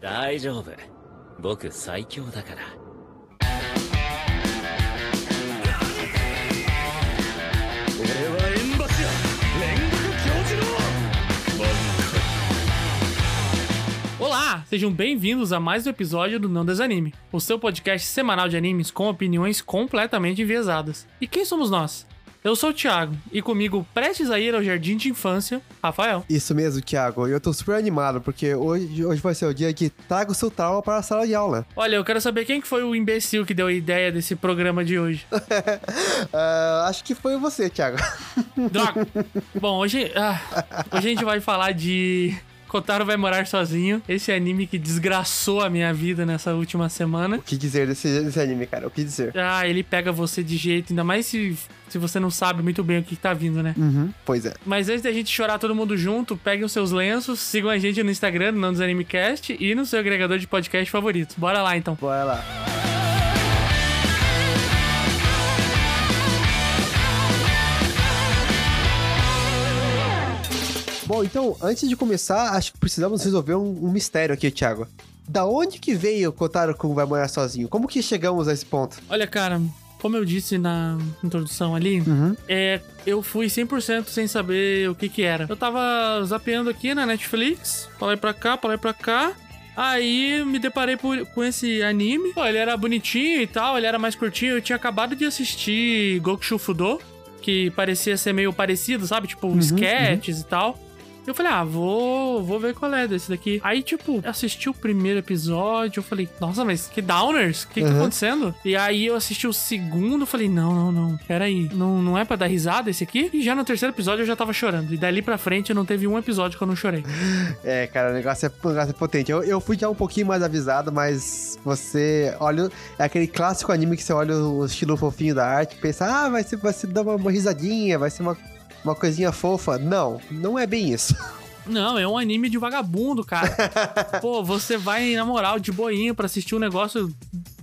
大丈夫僕最強だから俺は縁柱煉獄教授の Olá, sejam bem-vindos a mais um episódio do Não Desanime, o seu podcast semanal de animes com opiniões completamente enviesadas. E quem somos nós? Eu sou o Thiago, e comigo, prestes a ir ao jardim de infância, Rafael. Isso mesmo, Thiago. Eu tô super animado, porque hoje, hoje vai ser o dia que traga o seu trauma para a sala de aula. Olha, eu quero saber quem que foi o imbecil que deu a ideia desse programa de hoje. Ah, acho que foi você, Thiago. Droga! Bom, hoje, ah, hoje a gente vai falar de Kotaro vai morar sozinho. Esse anime que desgraçou a minha vida nessa última semana. O que dizer desse, desse anime, cara? O que dizer? Ah, ele pega você de jeito, ainda mais se, se você não sabe muito bem o que, tá vindo, né? Uhum, pois é. Mas antes da gente chorar todo mundo junto, peguem os seus lenços, sigam a gente no Instagram, no Não Desanimecast e no seu agregador de podcast favorito. Bora lá então. Bora lá. Bom, então, antes de começar, acho que precisamos resolver um, um mistério aqui, Thiago. Da onde que veio o Kotaro Kun vai morar sozinho? Como que chegamos a esse ponto? Olha, cara, como eu disse na introdução ali, Uhum. é, eu fui 100% sem saber o que que era. Eu tava zapeando aqui na Netflix, pra lá e pra cá, pra lá e pra cá. Aí me deparei por- com esse anime. Pô, ele era bonitinho e tal, ele era mais curtinho. Eu tinha acabado de assistir Gokushu Fudo, que parecia ser meio parecido, sabe? Tipo, sketches e tal. Eu falei, ah, vou, vou ver qual é desse daqui. Aí, tipo, eu assisti o primeiro episódio, eu falei, nossa, mas que downers? O que, que tá Uhum. acontecendo? E aí eu assisti o segundo, eu falei, não, não, não, peraí, não, não é pra dar risada esse aqui? E já no terceiro episódio eu já tava chorando. E dali pra frente não teve um episódio que eu não chorei. É, cara, o negócio é, o negócio é potente. Eu, eu fui já um pouquinho mais avisado, mas você olha. É aquele clássico anime que você olha o estilo fofinho da arte e pensa, ah, vai ser, vai ser dar uma, uma risadinha, vai ser uma, uma coisinha fofa. Não, não é bem isso. Não, é um anime de vagabundo, cara. Pô, você vai, na moral, de boinha pra assistir um negócio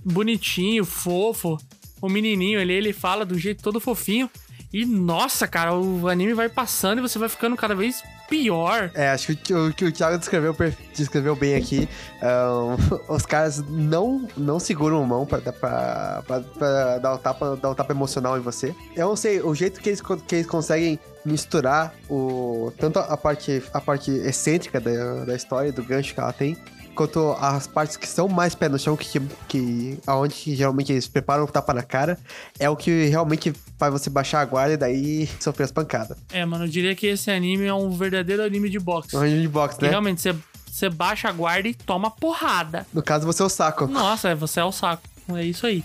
bonitinho, fofo. O menininho ali, ele fala do jeito todo fofinho. E, nossa, cara, o anime vai passando e você vai ficando cada vez pior. É, acho que o que o Thiago descreveu, descreveu bem aqui. ahn, os caras não, não seguram a mão pra, pra, pra, pra dar, um tapa, dar um tapa emocional em você. Eu não sei, o jeito que eles, que eles conseguem misturar o, tanto a parte, a parte excêntrica da, da história, do gancho que ela tem, quanto as partes que são mais pé no chão, que, que aonde geralmente eles preparam o tapa na cara, é o que realmente faz você baixar a guarda e daí sofrer as pancadas. É, mano, eu diria que esse anime é um verdadeiro anime de boxe. É um anime de boxe, né? realmente você, você baixa a guarda e toma porrada. No caso, você é o saco. Nossa, você é o saco. É isso aí.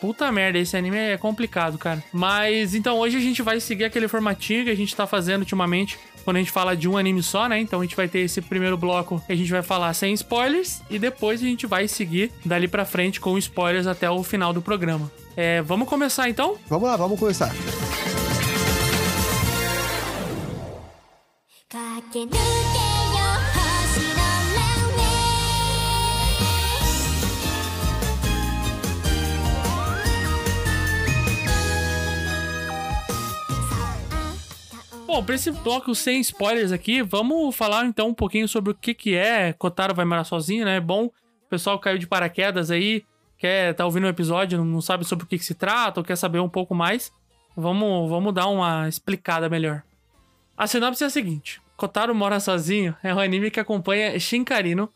Puta merda, esse anime é complicado, cara. Mas então hoje a gente vai seguir aquele formatinho que a gente tá fazendo ultimamente. Quando a gente fala de um anime só, né? Então a gente vai ter esse primeiro bloco que a gente vai falar sem spoilers. E depois a gente vai seguir dali pra frente com spoilers até o final do programa. É, vamos começar então? Vamos lá, vamos começar. 駆け抜け Bom, pra esse bloco sem spoilers aqui, vamos falar então um pouquinho sobre o que que é Kotaro vai morar sozinho, né? É bom, o pessoal caiu de paraquedas aí, quer tá ouvindo o episódio, não- não sabe sobre o que que se trata, ou quer saber um pouco mais. Vamos, vamos dar uma explicada melhor. A sinopse é a seguinte: Kotaro mora sozinho é um anime que acompanha Shinkarino,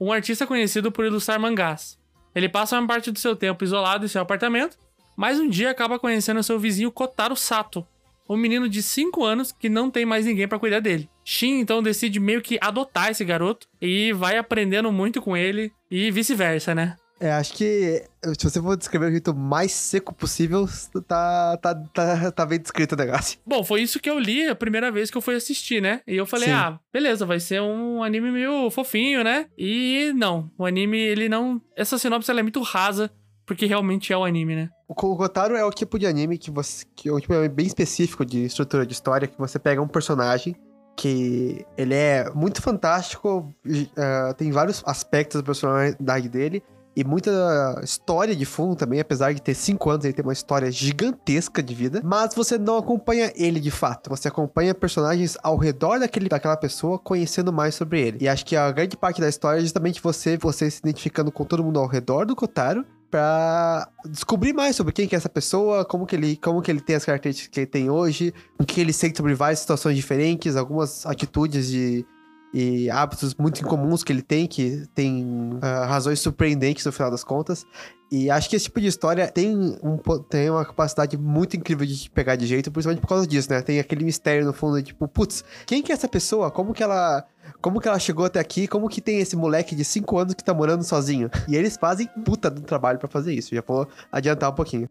um artista conhecido por ilustrar mangás. Ele passa uma parte do seu tempo isolado em seu apartamento, mas um dia acaba conhecendo seu vizinho Kotaro Sato, um menino de 5 anos que não tem mais ninguém pra cuidar dele. Shin então decide meio que adotar esse garoto e vai aprendendo muito com ele e vice-versa, né? É, acho que se você for descrever o jeito mais seco possível, tá, tá, tá, tá bem descrito o negócio. Bom, foi isso que eu li a primeira vez que eu fui assistir, né? E eu falei, Sim. ah, beleza, vai ser um anime meio fofinho, né? E não, o anime, ele não. Essa sinopse ela é muito rasa, porque realmente é o anime, né? O Ko- o Kotaro é o tipo de anime que você. que é um tipo bem específico de estrutura de história, que você pega um personagem que ele é muito fantástico, ah, tem vários aspectos da personalidade dele, e muita história de fundo também, apesar de ter cinco anos, ele tem uma história gigantesca de vida, mas você não acompanha ele de fato, você acompanha personagens ao redor daquele, daquela pessoa, conhecendo mais sobre ele. E acho que a grande parte da história é justamente você, você se identificando com todo mundo ao redor do Kotaro, pra descobrir mais sobre quem que é essa pessoa, como que ele, como que ele tem as características que ele tem hoje, o que ele sente sobre várias situações diferentes, algumas atitudes de e hábitos muito incomuns que ele tem, que tem ah, razões surpreendentes no final das contas. E acho que esse tipo de história tem, um, tem uma capacidade muito incrível de te pegar de jeito, principalmente por causa disso, né? Tem aquele mistério no fundo, tipo, putz, quem que é essa pessoa? Como que ela. Como que ela chegou até aqui? Como que tem esse moleque de 5 anos que tá morando sozinho? E eles fazem puta do trabalho pra fazer isso. Já vou adiantar um pouquinho.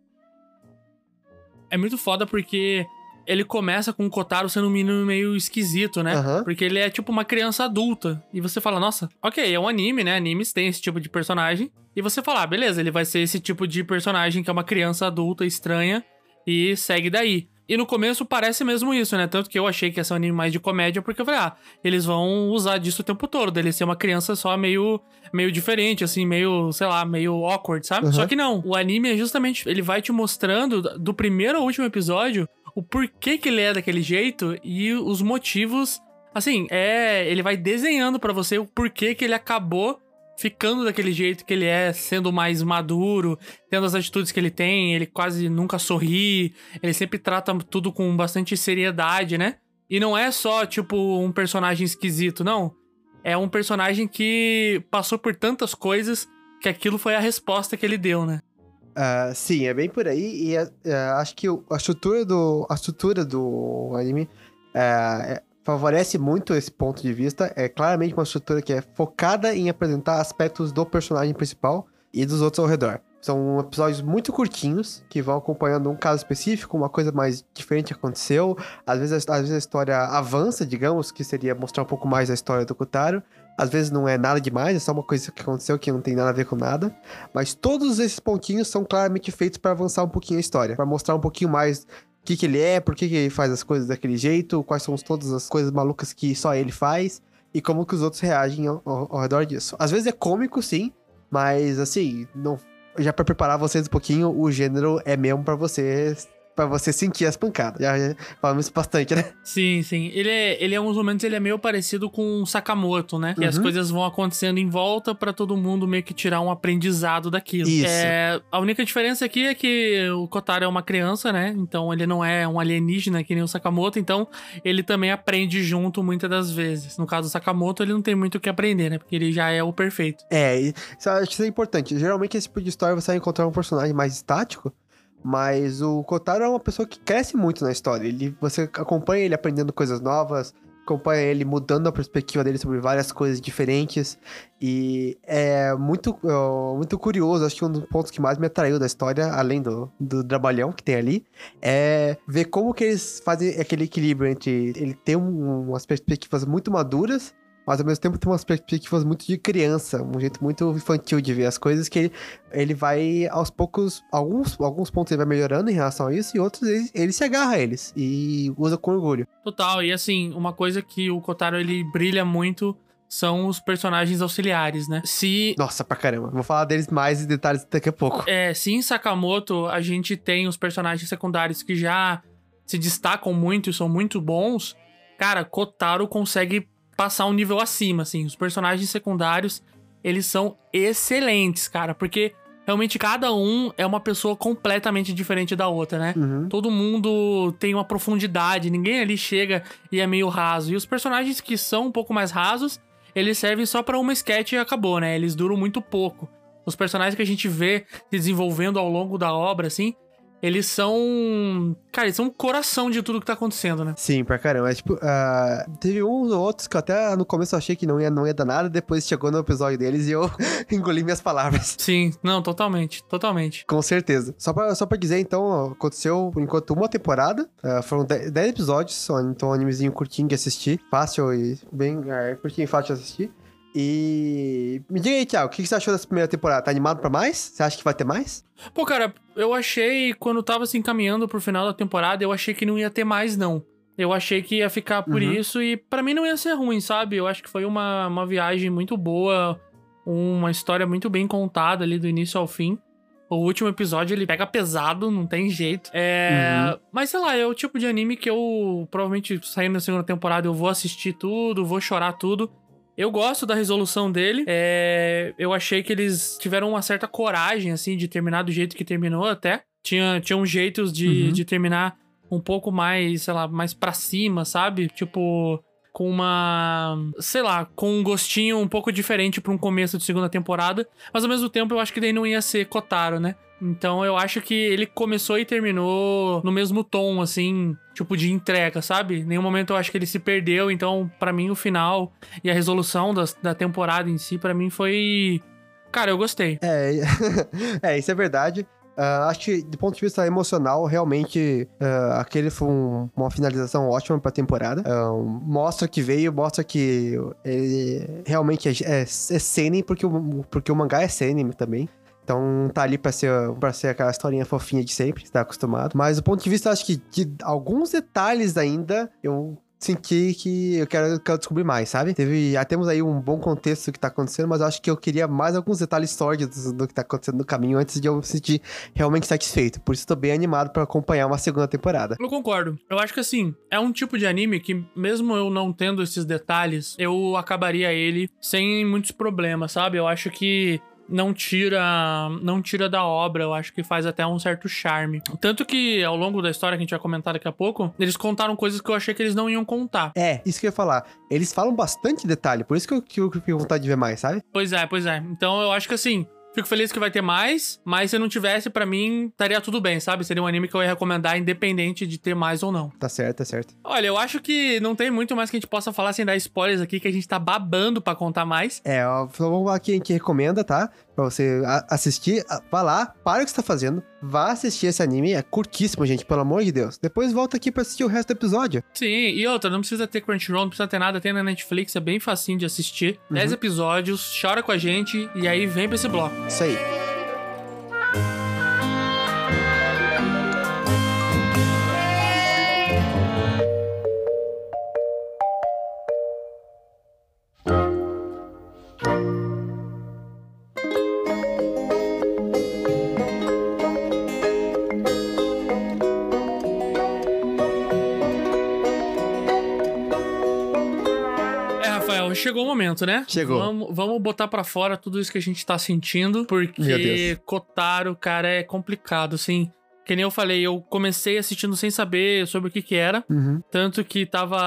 É muito foda porque ele começa com o Kotaro sendo um menino meio esquisito, né? Aham. Porque ele é tipo uma criança adulta. E você fala, nossa, ok, é um anime, né? Animes têm esse tipo de personagem. E você fala, ah, beleza, ele vai ser esse tipo de personagem que é uma criança adulta estranha e segue daí. E no começo parece mesmo isso, né? Tanto que eu achei que ia ser um anime mais de comédia, porque eu falei, ah, eles vão usar disso o tempo todo, dele ser uma criança só meio, meio diferente, assim, meio, sei lá, meio awkward, sabe? Uhum. Só que não, o anime é justamente, ele vai te mostrando, do primeiro ao último episódio, o porquê que ele é daquele jeito e os motivos. Assim, é. Ele vai desenhando pra você o porquê que ele acabou ficando daquele jeito que ele é, sendo mais maduro, tendo as atitudes que ele tem, ele quase nunca sorri, ele sempre trata tudo com bastante seriedade, né? E não é só, tipo, um personagem esquisito, não. É um personagem que passou por tantas coisas que aquilo foi a resposta que ele deu, né? Ah, sim, é bem por aí. E é, acho que a estrutura do, a estrutura do anime é, favorece muito esse ponto de vista. É claramente uma estrutura que é focada em apresentar aspectos do personagem principal e dos outros ao redor. São episódios muito curtinhos, que vão acompanhando um caso específico, uma coisa mais diferente aconteceu. Às vezes, às vezes a história avança, digamos, que seria mostrar um pouco mais a história do Kotaro. Às vezes não é nada demais, é só uma coisa que aconteceu que não tem nada a ver com nada. Mas todos esses pontinhos são claramente feitos para avançar um pouquinho a história, para mostrar um pouquinho mais o que, que ele é, por que, que ele faz as coisas daquele jeito, quais são todas as coisas malucas que só ele faz e como que os outros reagem ao, ao- ao redor disso. Às vezes é cômico, sim, mas assim, não, já para preparar vocês um pouquinho, o gênero é mesmo para vocês para você sentir as pancadas. Já, já falamos isso bastante, né? Sim, sim. Ele é, ele, em alguns momentos, ele é meio parecido com o Sakamoto, né? Que as Uhum. coisas vão acontecendo em volta pra todo mundo meio que tirar um aprendizado daquilo. Isso. É, a única diferença aqui é que o Kotaro é uma criança, né? Então ele não é um alienígena que nem o Sakamoto, então ele também aprende junto muitas das vezes. No caso do Sakamoto, ele não tem muito o que aprender, né? Porque ele já é o perfeito. É, e isso acho que isso é importante. Geralmente, esse tipo de história você vai encontrar um personagem mais estático, mas o Kotaro é uma pessoa que cresce muito na história. Ele, você acompanha ele aprendendo coisas novas, acompanha ele mudando a perspectiva dele sobre várias coisas diferentes. E é muito, é, muito curioso. Acho que um dos pontos que mais me atraiu da história, além do, do trabalhão que tem ali, é ver como que eles fazem aquele equilíbrio entre ele ter um- umas perspectivas muito maduras mas ao mesmo tempo tem umas perspectivas muito de criança, um jeito muito infantil de ver as coisas, que ele, ele vai aos poucos, alguns, alguns pontos ele vai melhorando em relação a isso, e outros ele, ele se agarra a eles e usa com orgulho. Total. E assim, uma coisa que o Kotaro ele brilha muito são os personagens auxiliares, né? Se Nossa, pra caramba. Vou falar deles mais em detalhes daqui a pouco. É, sim, em Sakamoto a gente tem os personagens secundários que já se destacam muito e são muito bons. Cara, Kotaro consegue passar um nível acima, assim. Os personagens secundários, eles são excelentes, cara, porque realmente cada um é uma pessoa completamente diferente da outra, né? Uhum. Todo mundo tem uma profundidade, ninguém ali chega e é meio raso. E os personagens que são um pouco mais rasos, eles servem só pra uma sketch e acabou, né? Eles duram muito pouco. Os personagens que a gente vê se desenvolvendo ao longo da obra, assim, eles são. Cara, eles são o coração de tudo que tá acontecendo, né? Sim, pra caramba. É, tipo, ah, teve uns ou outros que eu até no começo eu achei que não ia, não ia dar nada, depois chegou no episódio deles e eu engoli minhas palavras. Sim, não, totalmente, totalmente. Com certeza. Só pra, só pra dizer, então, aconteceu por enquanto uma temporada. ah, foram 10 10 episódios, só, então um animezinho curtinho de assistir. Fácil e bem é, curtinho e fácil de assistir. E me diga aí, Thiago, o que você achou dessa primeira temporada? Tá animado pra mais? Você acha que vai ter mais? Pô, cara, eu achei, quando tava se encaminhando pro final da temporada, eu achei que não ia ter mais, não. Eu achei que ia ficar por Uhum. isso e pra mim não ia ser ruim, sabe? Eu acho que foi uma, uma viagem muito boa. uma história muito bem contada ali do início ao fim. O último episódio ele pega pesado, não tem jeito. É. Mas sei lá, é o tipo de anime que eu provavelmente saindo na segunda temporada eu vou assistir tudo, vou chorar tudo. Eu gosto da resolução dele. É, eu achei que eles tiveram uma certa coragem, assim, de terminar do jeito que terminou até. Tinha, tinha uns jeitos de, Uhum. de terminar um pouco mais, sei lá, mais pra cima, sabe? Tipo, com uma. Sei lá, com um gostinho um pouco diferente pra um começo de segunda temporada. Mas ao mesmo tempo eu acho que daí não ia ser Kotaro, né? Então eu acho que ele começou e terminou no mesmo tom, assim, tipo de entrega, sabe? Em nenhum momento eu acho que ele se perdeu. Então, pra mim, o final e a resolução das- da, temporada em si, pra mim, foi. Cara, eu gostei. É, é, isso é verdade. Ah, acho que, do ponto de vista emocional, realmente, ah, aquele foi um- uma finalização ótima pra temporada. Ah, mostra que veio, mostra que ele realmente é, é, é porque o, porque o mangá é seinen também. Então tá ali pra ser, pra ser aquela historinha fofinha de sempre, que tá acostumado. Mas do ponto de vista, acho que de alguns detalhes ainda, eu senti que eu quero, quero descobrir mais, sabe? Teve, já temos aí um bom contexto do que tá acontecendo, mas acho que eu queria mais alguns detalhes sórdidos do que tá acontecendo no caminho antes de eu me sentir realmente satisfeito. Por isso tô bem animado pra acompanhar uma segunda temporada. Eu concordo. Eu acho que assim, é um tipo de anime que, mesmo eu não tendo esses detalhes, eu acabaria ele sem muitos problemas, sabe? Eu acho que não tira não tira da obra, eu acho que faz até um certo charme. Tanto que ao longo da história que a gente vai comentar daqui a pouco, eles contaram coisas que eu achei que eles não iam contar. É, isso que eu ia falar. Eles falam bastante detalhe, por isso que eu, que eu fico com vontade de ver mais, sabe? Pois é, pois é. Então eu acho que assim, fico feliz que vai ter mais, mas se não tivesse, pra mim, estaria tudo bem, sabe? Seria um anime que eu ia recomendar independente de ter mais ou não. Tá certo, tá certo. Olha, eu acho que não tem muito mais que a gente possa falar sem dar spoilers aqui, que a gente tá babando pra contar mais. É, ó, vamos lá a gente recomenda, tá? Pra você assistir, vá lá, para o que você tá fazendo, vá assistir esse anime, é curtíssimo, gente, pelo amor de Deus. Depois volta aqui pra assistir o resto do episódio. Sim, e outra, não precisa ter Crunchyroll, não precisa ter nada, tem na Netflix, é bem facinho de assistir. 10 episódios, chora com a gente e aí vem pra esse bloco. Isso aí. Chegou o momento, né? Chegou. Vamos, vamos botar pra fora tudo isso que a gente tá sentindo, Meu porque. Kotaro, cara, é complicado, assim. Que nem eu falei, eu comecei assistindo sem saber sobre o que que era. Uhum. Tanto que tava,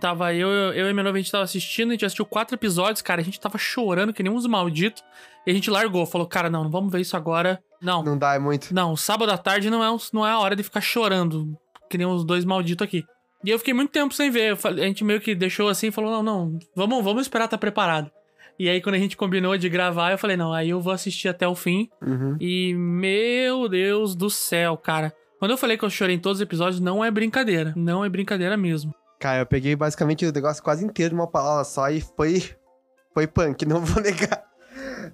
tava eu, eu e minha noiva, a gente tava assistindo, a gente assistiu quatro episódios, cara, a gente tava chorando que nem uns malditos. E a gente largou, falou, cara, não, não vamos ver isso agora. Não, Não dá, é muito. não, sábado à tarde não é, não é a hora de ficar chorando, que nem os dois malditos aqui. E eu fiquei muito tempo sem ver. A gente meio que deixou assim e falou: não, não, vamos, vamos esperar estar preparado. E aí, quando a gente combinou de gravar, eu falei: não, aí eu vou assistir até o fim. Uhum. E, meu Deus do céu, cara. Quando eu falei que eu chorei em todos os episódios, não é brincadeira. Não é brincadeira mesmo. Cara, eu peguei basicamente o negócio quase inteiro numa palavra só e foi. Foi punk, não vou negar.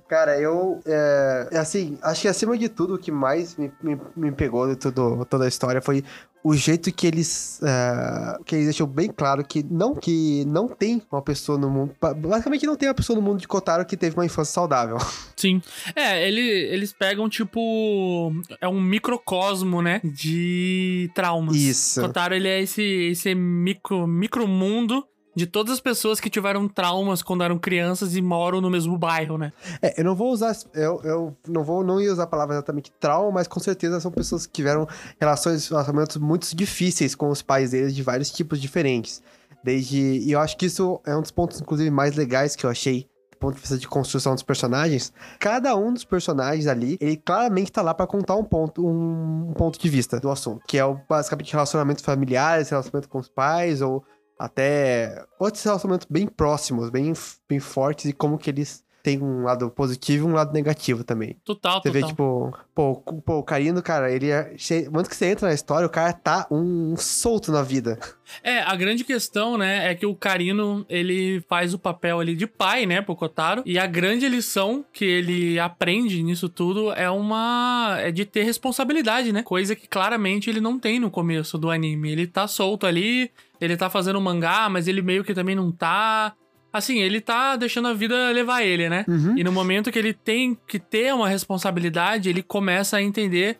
Cara, eu. É, assim, acho que acima de tudo, o que mais me, me, me pegou de tudo, toda a história foi o jeito que eles. é, que eles deixam bem claro que não, que não tem uma pessoa no mundo. ba- Basicamente, não tem uma pessoa no mundo de Kotaro que teve uma infância saudável. Sim. É, ele, eles pegam, tipo. É um microcosmo, né? De traumas. Isso. Kotaro, ele é esse, esse micro, micromundo de todas as pessoas que tiveram traumas quando eram crianças e moram no mesmo bairro, né? É, eu não vou usar. Eu, eu não vou não ia usar a palavra exatamente trauma, mas com certeza são pessoas que tiveram relações, relacionamentos muito difíceis com os pais deles de vários tipos diferentes. Desde. E eu acho que isso é um dos pontos, inclusive, mais legais que eu achei. Ponto de vista de construção dos personagens, cada um dos personagens ali, ele claramente tá lá pra contar um ponto, um ponto de vista do assunto, que é o, basicamente relacionamentos familiares, relacionamento com os pais, ou até outros relacionamentos bem próximos, bem, bem fortes, e como que eles têm um lado positivo e um lado negativo também. Total, Você total. vê, tipo, pô, o- pô, o Carino, cara, ele é. Antes que você entra na história, o cara tá um, solto na vida. É, a grande questão, né, é que o Karino, ele faz o papel ali de pai, né, pro Kotaro. E a grande lição que ele aprende nisso tudo é uma... é de ter responsabilidade, né? Coisa que claramente ele não tem no começo do anime. Ele tá solto ali, ele tá fazendo mangá, mas ele meio que também não tá... assim, ele tá deixando a vida levar ele, né? Uhum. E no momento que ele tem que ter uma responsabilidade, ele começa a entender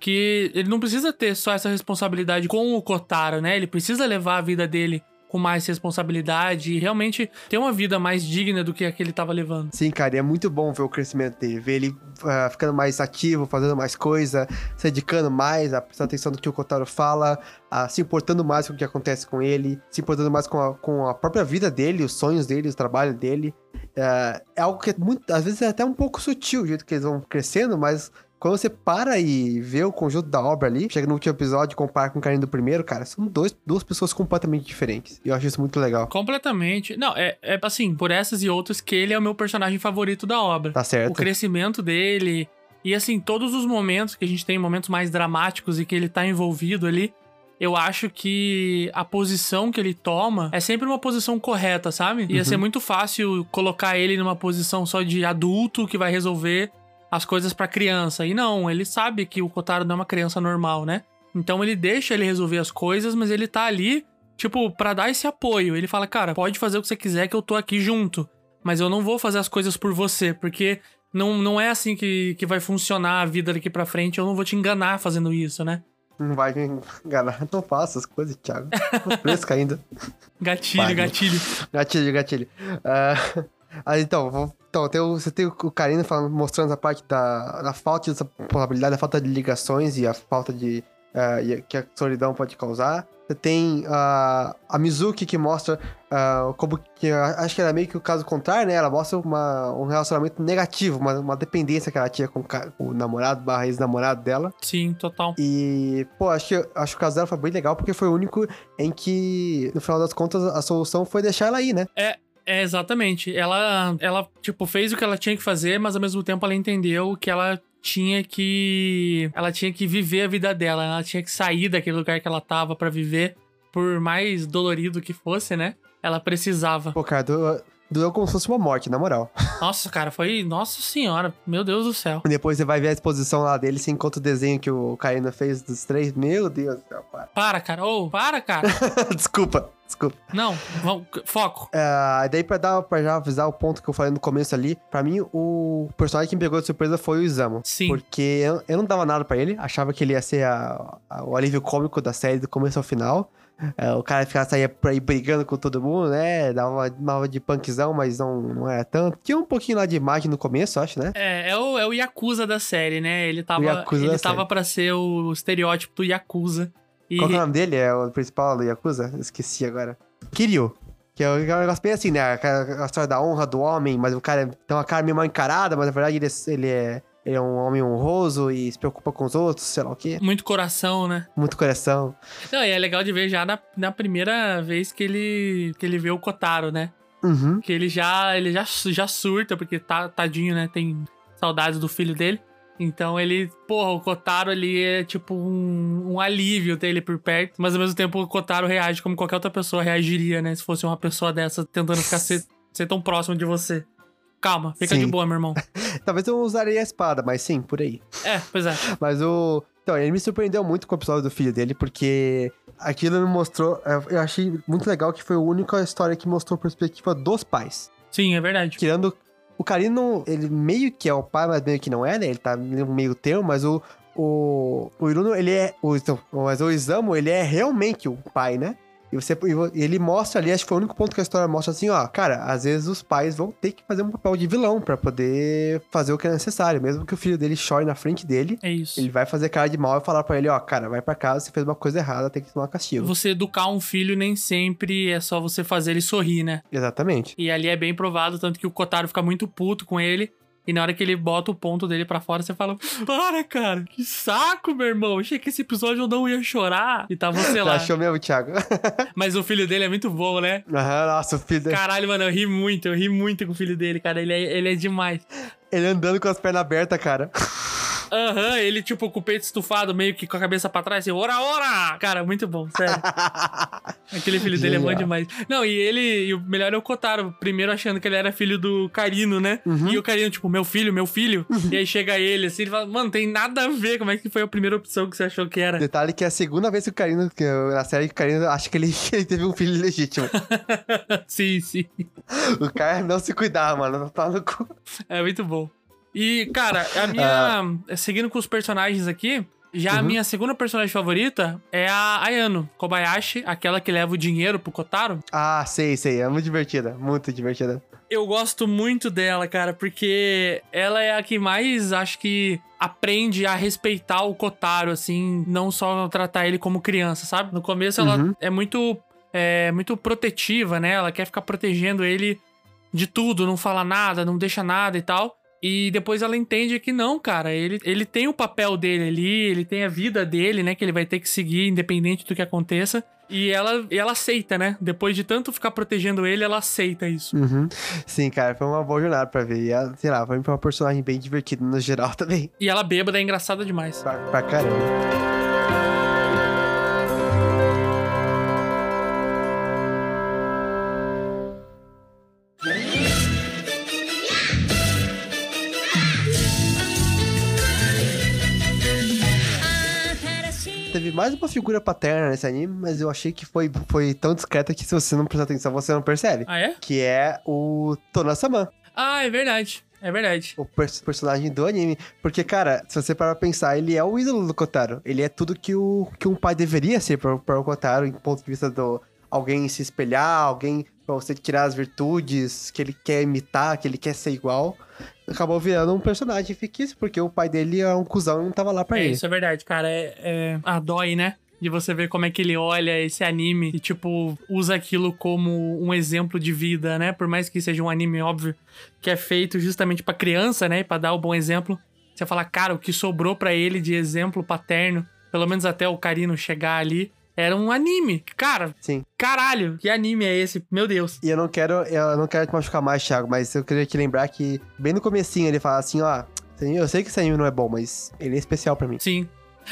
que ele não precisa ter só essa responsabilidade com o Kotaro, né? Ele precisa levar a vida dele com mais responsabilidade e realmente ter uma vida mais digna do que a que ele tava levando. Sim, cara, e é muito bom ver o crescimento dele, ver ele ah, ficando mais ativo, fazendo mais coisa, se dedicando mais, a prestando atenção no que o Kotaro fala, a se importando mais com o que acontece com ele, se importando mais com a, com a própria vida dele, os sonhos dele, o trabalho dele. É, é algo que é muito, às vezes é até um pouco sutil o jeito que eles vão crescendo, mas quando você para e vê o conjunto da obra ali, chega no último episódio e compara com o carinho do primeiro, cara, são dois, duas pessoas completamente diferentes. E eu acho isso muito legal. Completamente. Não, é, é assim, por essas e outras que ele é o meu personagem favorito da obra. Tá certo? O crescimento dele. E assim, todos os momentos que a gente tem, momentos mais dramáticos e que ele tá envolvido ali, eu acho que a posição que ele toma é sempre uma posição correta, sabe? Ia Uhum. ser muito fácil colocar ele numa posição só de adulto que vai resolver as coisas pra criança. E não, ele sabe que o Kotaro não é uma criança normal, né? Então ele deixa ele resolver as coisas, mas ele tá ali, tipo, pra dar esse apoio. Ele fala, cara, pode fazer o que você quiser que eu tô aqui junto. Mas eu não vou fazer as coisas por você, porque não, não é assim que, que vai funcionar a vida daqui pra frente. Eu não vou te enganar fazendo isso, né? Não vai me enganar, não faça as coisas, Thiago. Tô fresco ainda. Gatilho, Vai, gatilho. Gatilho, gatilho. Ah, ah, então, vou- então tem o- você tem o Karina falando, mostrando essa parte da, da falta dessa probabilidade, da falta de ligações e a falta de. a- que a solidão pode causar. Você tem ah, a Mizuki que mostra ah, como que. acho que era meio que o caso contrário, né? Ela mostra uma, um relacionamento negativo, uma, uma dependência que ela tinha com, com o namorado barra ex-namorado dela. Sim, total. E, pô, acho que, acho que o caso dela foi bem legal, porque foi o único em que, no final das contas, a solução foi deixar ela aí, né? É, exatamente. Ela, ela, tipo, fez o que ela tinha que fazer, mas ao mesmo tempo ela entendeu que ela tinha que. Ela tinha que viver a vida dela. Ela tinha que sair daquele lugar que ela tava pra viver. Por mais dolorido que fosse, né? Ela precisava. Pô, cara, doeu, doeu como se fosse uma morte, na moral. Nossa, cara, foi. Nossa senhora. Meu Deus do céu. E depois você vai ver a exposição lá dele, você encontra o desenho que o Karina fez dos três. Meu Deus do céu, para. Para, cara. Ô, para, cara. desculpa, desculpa. Não, vamos, foco. Ah, daí pra, dar, pra já avisar o ponto que eu falei no começo ali, pra mim o personagem que me pegou de surpresa foi o Izamo. Sim. Porque eu, eu não dava nada pra ele, achava que ele ia ser a- a- o alívio cômico da série do começo ao final. É, o cara ficava saía por aí brigando com todo mundo, né? Dava uma, uma de punkzão, mas não, não era tanto. Tinha um pouquinho lá de imagem no começo, acho, né? É, é o, é o Yakuza da série, né? Ele tava, ele tava série. pra ser o estereótipo do Yakuza. E Qual que é o nome dele? É o principal do Yakuza? Esqueci agora. Kiryu. Que é um negócio bem assim, né? A história da honra do homem, mas o cara tem uma cara meio mal encarada, mas na verdade ele, é- ele é, ele é um homem honroso e se preocupa com os outros, sei lá o quê. muito coração, né? Muito coração. Não, e é legal de ver já na, na primeira vez que ele, que ele vê o Kotaro, né? Uhum. Que ele já, ele já, já surta, porque tá, tadinho, né? Tem saudades do filho dele. Então ele, porra, o Kotaro ali é tipo um, um alívio ter ele por perto, mas ao mesmo tempo o Kotaro reage como qualquer outra pessoa reagiria, né? Se fosse uma pessoa dessa tentando ficar ser, ser tão próximo de você. Calma, fica Sim. de boa, meu irmão. Talvez eu usaria a espada, mas sim, por aí. É, pois é. Mas o. Então, ele me surpreendeu muito com o episódio do filho dele, porque aquilo me mostrou. Eu achei muito legal que foi a única história que mostrou a perspectiva dos pais. Sim, é verdade. Tirando. O Karino, ele meio que é o pai, mas meio que não é, né? Ele tá no meio termo, mas o. O, o Iruno, ele é. O, então, mas o Isamu, ele é realmente o pai, né? E você, e ele mostra ali, acho que foi o único ponto que a história mostra assim, ó. Cara, às vezes os pais vão ter que fazer um papel de vilão pra poder fazer o que é necessário. Mesmo que o filho dele chore na frente dele, É isso. ele vai fazer cara de mal e falar pra ele, ó, cara, vai pra casa, você fez uma coisa errada, tem que tomar castigo. Você educar um filho nem sempre é só você fazer ele sorrir, né? Exatamente. E ali é bem provado, tanto que o Kotaro fica muito puto com ele. E na hora que ele bota o ponto dele pra fora, você fala: Para, cara, que saco, meu irmão. Achei que esse episódio eu não ia chorar. E tava, sei Você lá. achou mesmo, Thiago? Mas o filho dele é muito bom, né? Aham, nossa, o filho dele. Caralho, mano, eu ri muito, eu ri muito com o filho dele, cara. Ele é, ele é demais. Ele andando com as pernas abertas, cara. Aham, ele, tipo, com o peito estufado, meio que com a cabeça pra trás, assim, ora, ora! Cara, muito bom, sério. Aquele filho dele é bom demais. Não, e ele, e o melhor é o Kotaro, primeiro achando que ele era filho do Karino, né? Uhum. E o Karino, tipo, meu filho, meu filho. E aí chega ele, assim, ele fala, mano, tem nada a ver, como é que foi a primeira opção que você achou que era? Detalhe que é a segunda vez que o Karino, que na série, que o Karino acha que ele, que ele teve um filho legítimo. sim, sim. o cara não se cuidava, mano. Tá no cu. É muito bom. E, cara, a minha. Seguindo com os personagens aqui, já a Uhum. minha segunda personagem favorita é a Ayano Kobayashi, aquela que leva o dinheiro pro Kotaro. Ah, sei, sei. É muito divertida. Muito divertida. Eu gosto muito dela, cara, porque ela é a que mais acho que aprende a respeitar o Kotaro, assim, não só tratar ele como criança, sabe? No começo ela Uhum. é muito, é, muito protetiva, né? Ela quer ficar protegendo ele de tudo, não fala nada, não deixa nada e tal. E depois ela entende que não, cara, ele, ele tem o papel dele ali, ele tem a vida dele, né? Que ele vai ter que seguir, independente do que aconteça. E ela, e ela aceita, né? Depois de tanto ficar protegendo ele, ela aceita isso. Uhum. Sim, cara, foi uma boa jornada pra ver. E, ela, sei lá, foi uma personagem bem divertida no geral também. E ela bêbada é engraçada demais. Pra, pra caramba. Mais uma figura paterna nesse anime, mas eu achei que foi, foi tão discreta que se você não prestar atenção, você não percebe. Ah, é? Que é o Tona-sama. Ah, é verdade. É verdade. o pers- personagem do anime. Porque, cara, se você parar pra pensar, ele é o ídolo do Kotaro. Ele é tudo que, o, que um pai deveria ser para, para o Kotaro, em ponto de vista do alguém se espelhar, alguém pra você tirar as virtudes que ele quer imitar, que ele quer ser igual. Acabou virando um personagem fictício, porque o pai dele é um cuzão e não tava lá pra É, ele. isso é verdade, cara. É, é... Ah, dói, né? De você ver como é que ele olha esse anime e, tipo, usa aquilo como um exemplo de vida, né? Por mais que seja um anime, óbvio, que é feito justamente pra criança, né? E pra dar o bom exemplo. Você fala, cara, o que sobrou pra ele de exemplo paterno, pelo menos até o Karino chegar ali, era um anime. Cara, Sim. caralho, que anime é esse? Meu Deus. E eu não quero, eu não quero te machucar mais, Thiago, mas eu queria te lembrar que bem no comecinho ele fala assim, ó, eu sei que esse anime não é bom, mas ele é especial pra mim. Sim.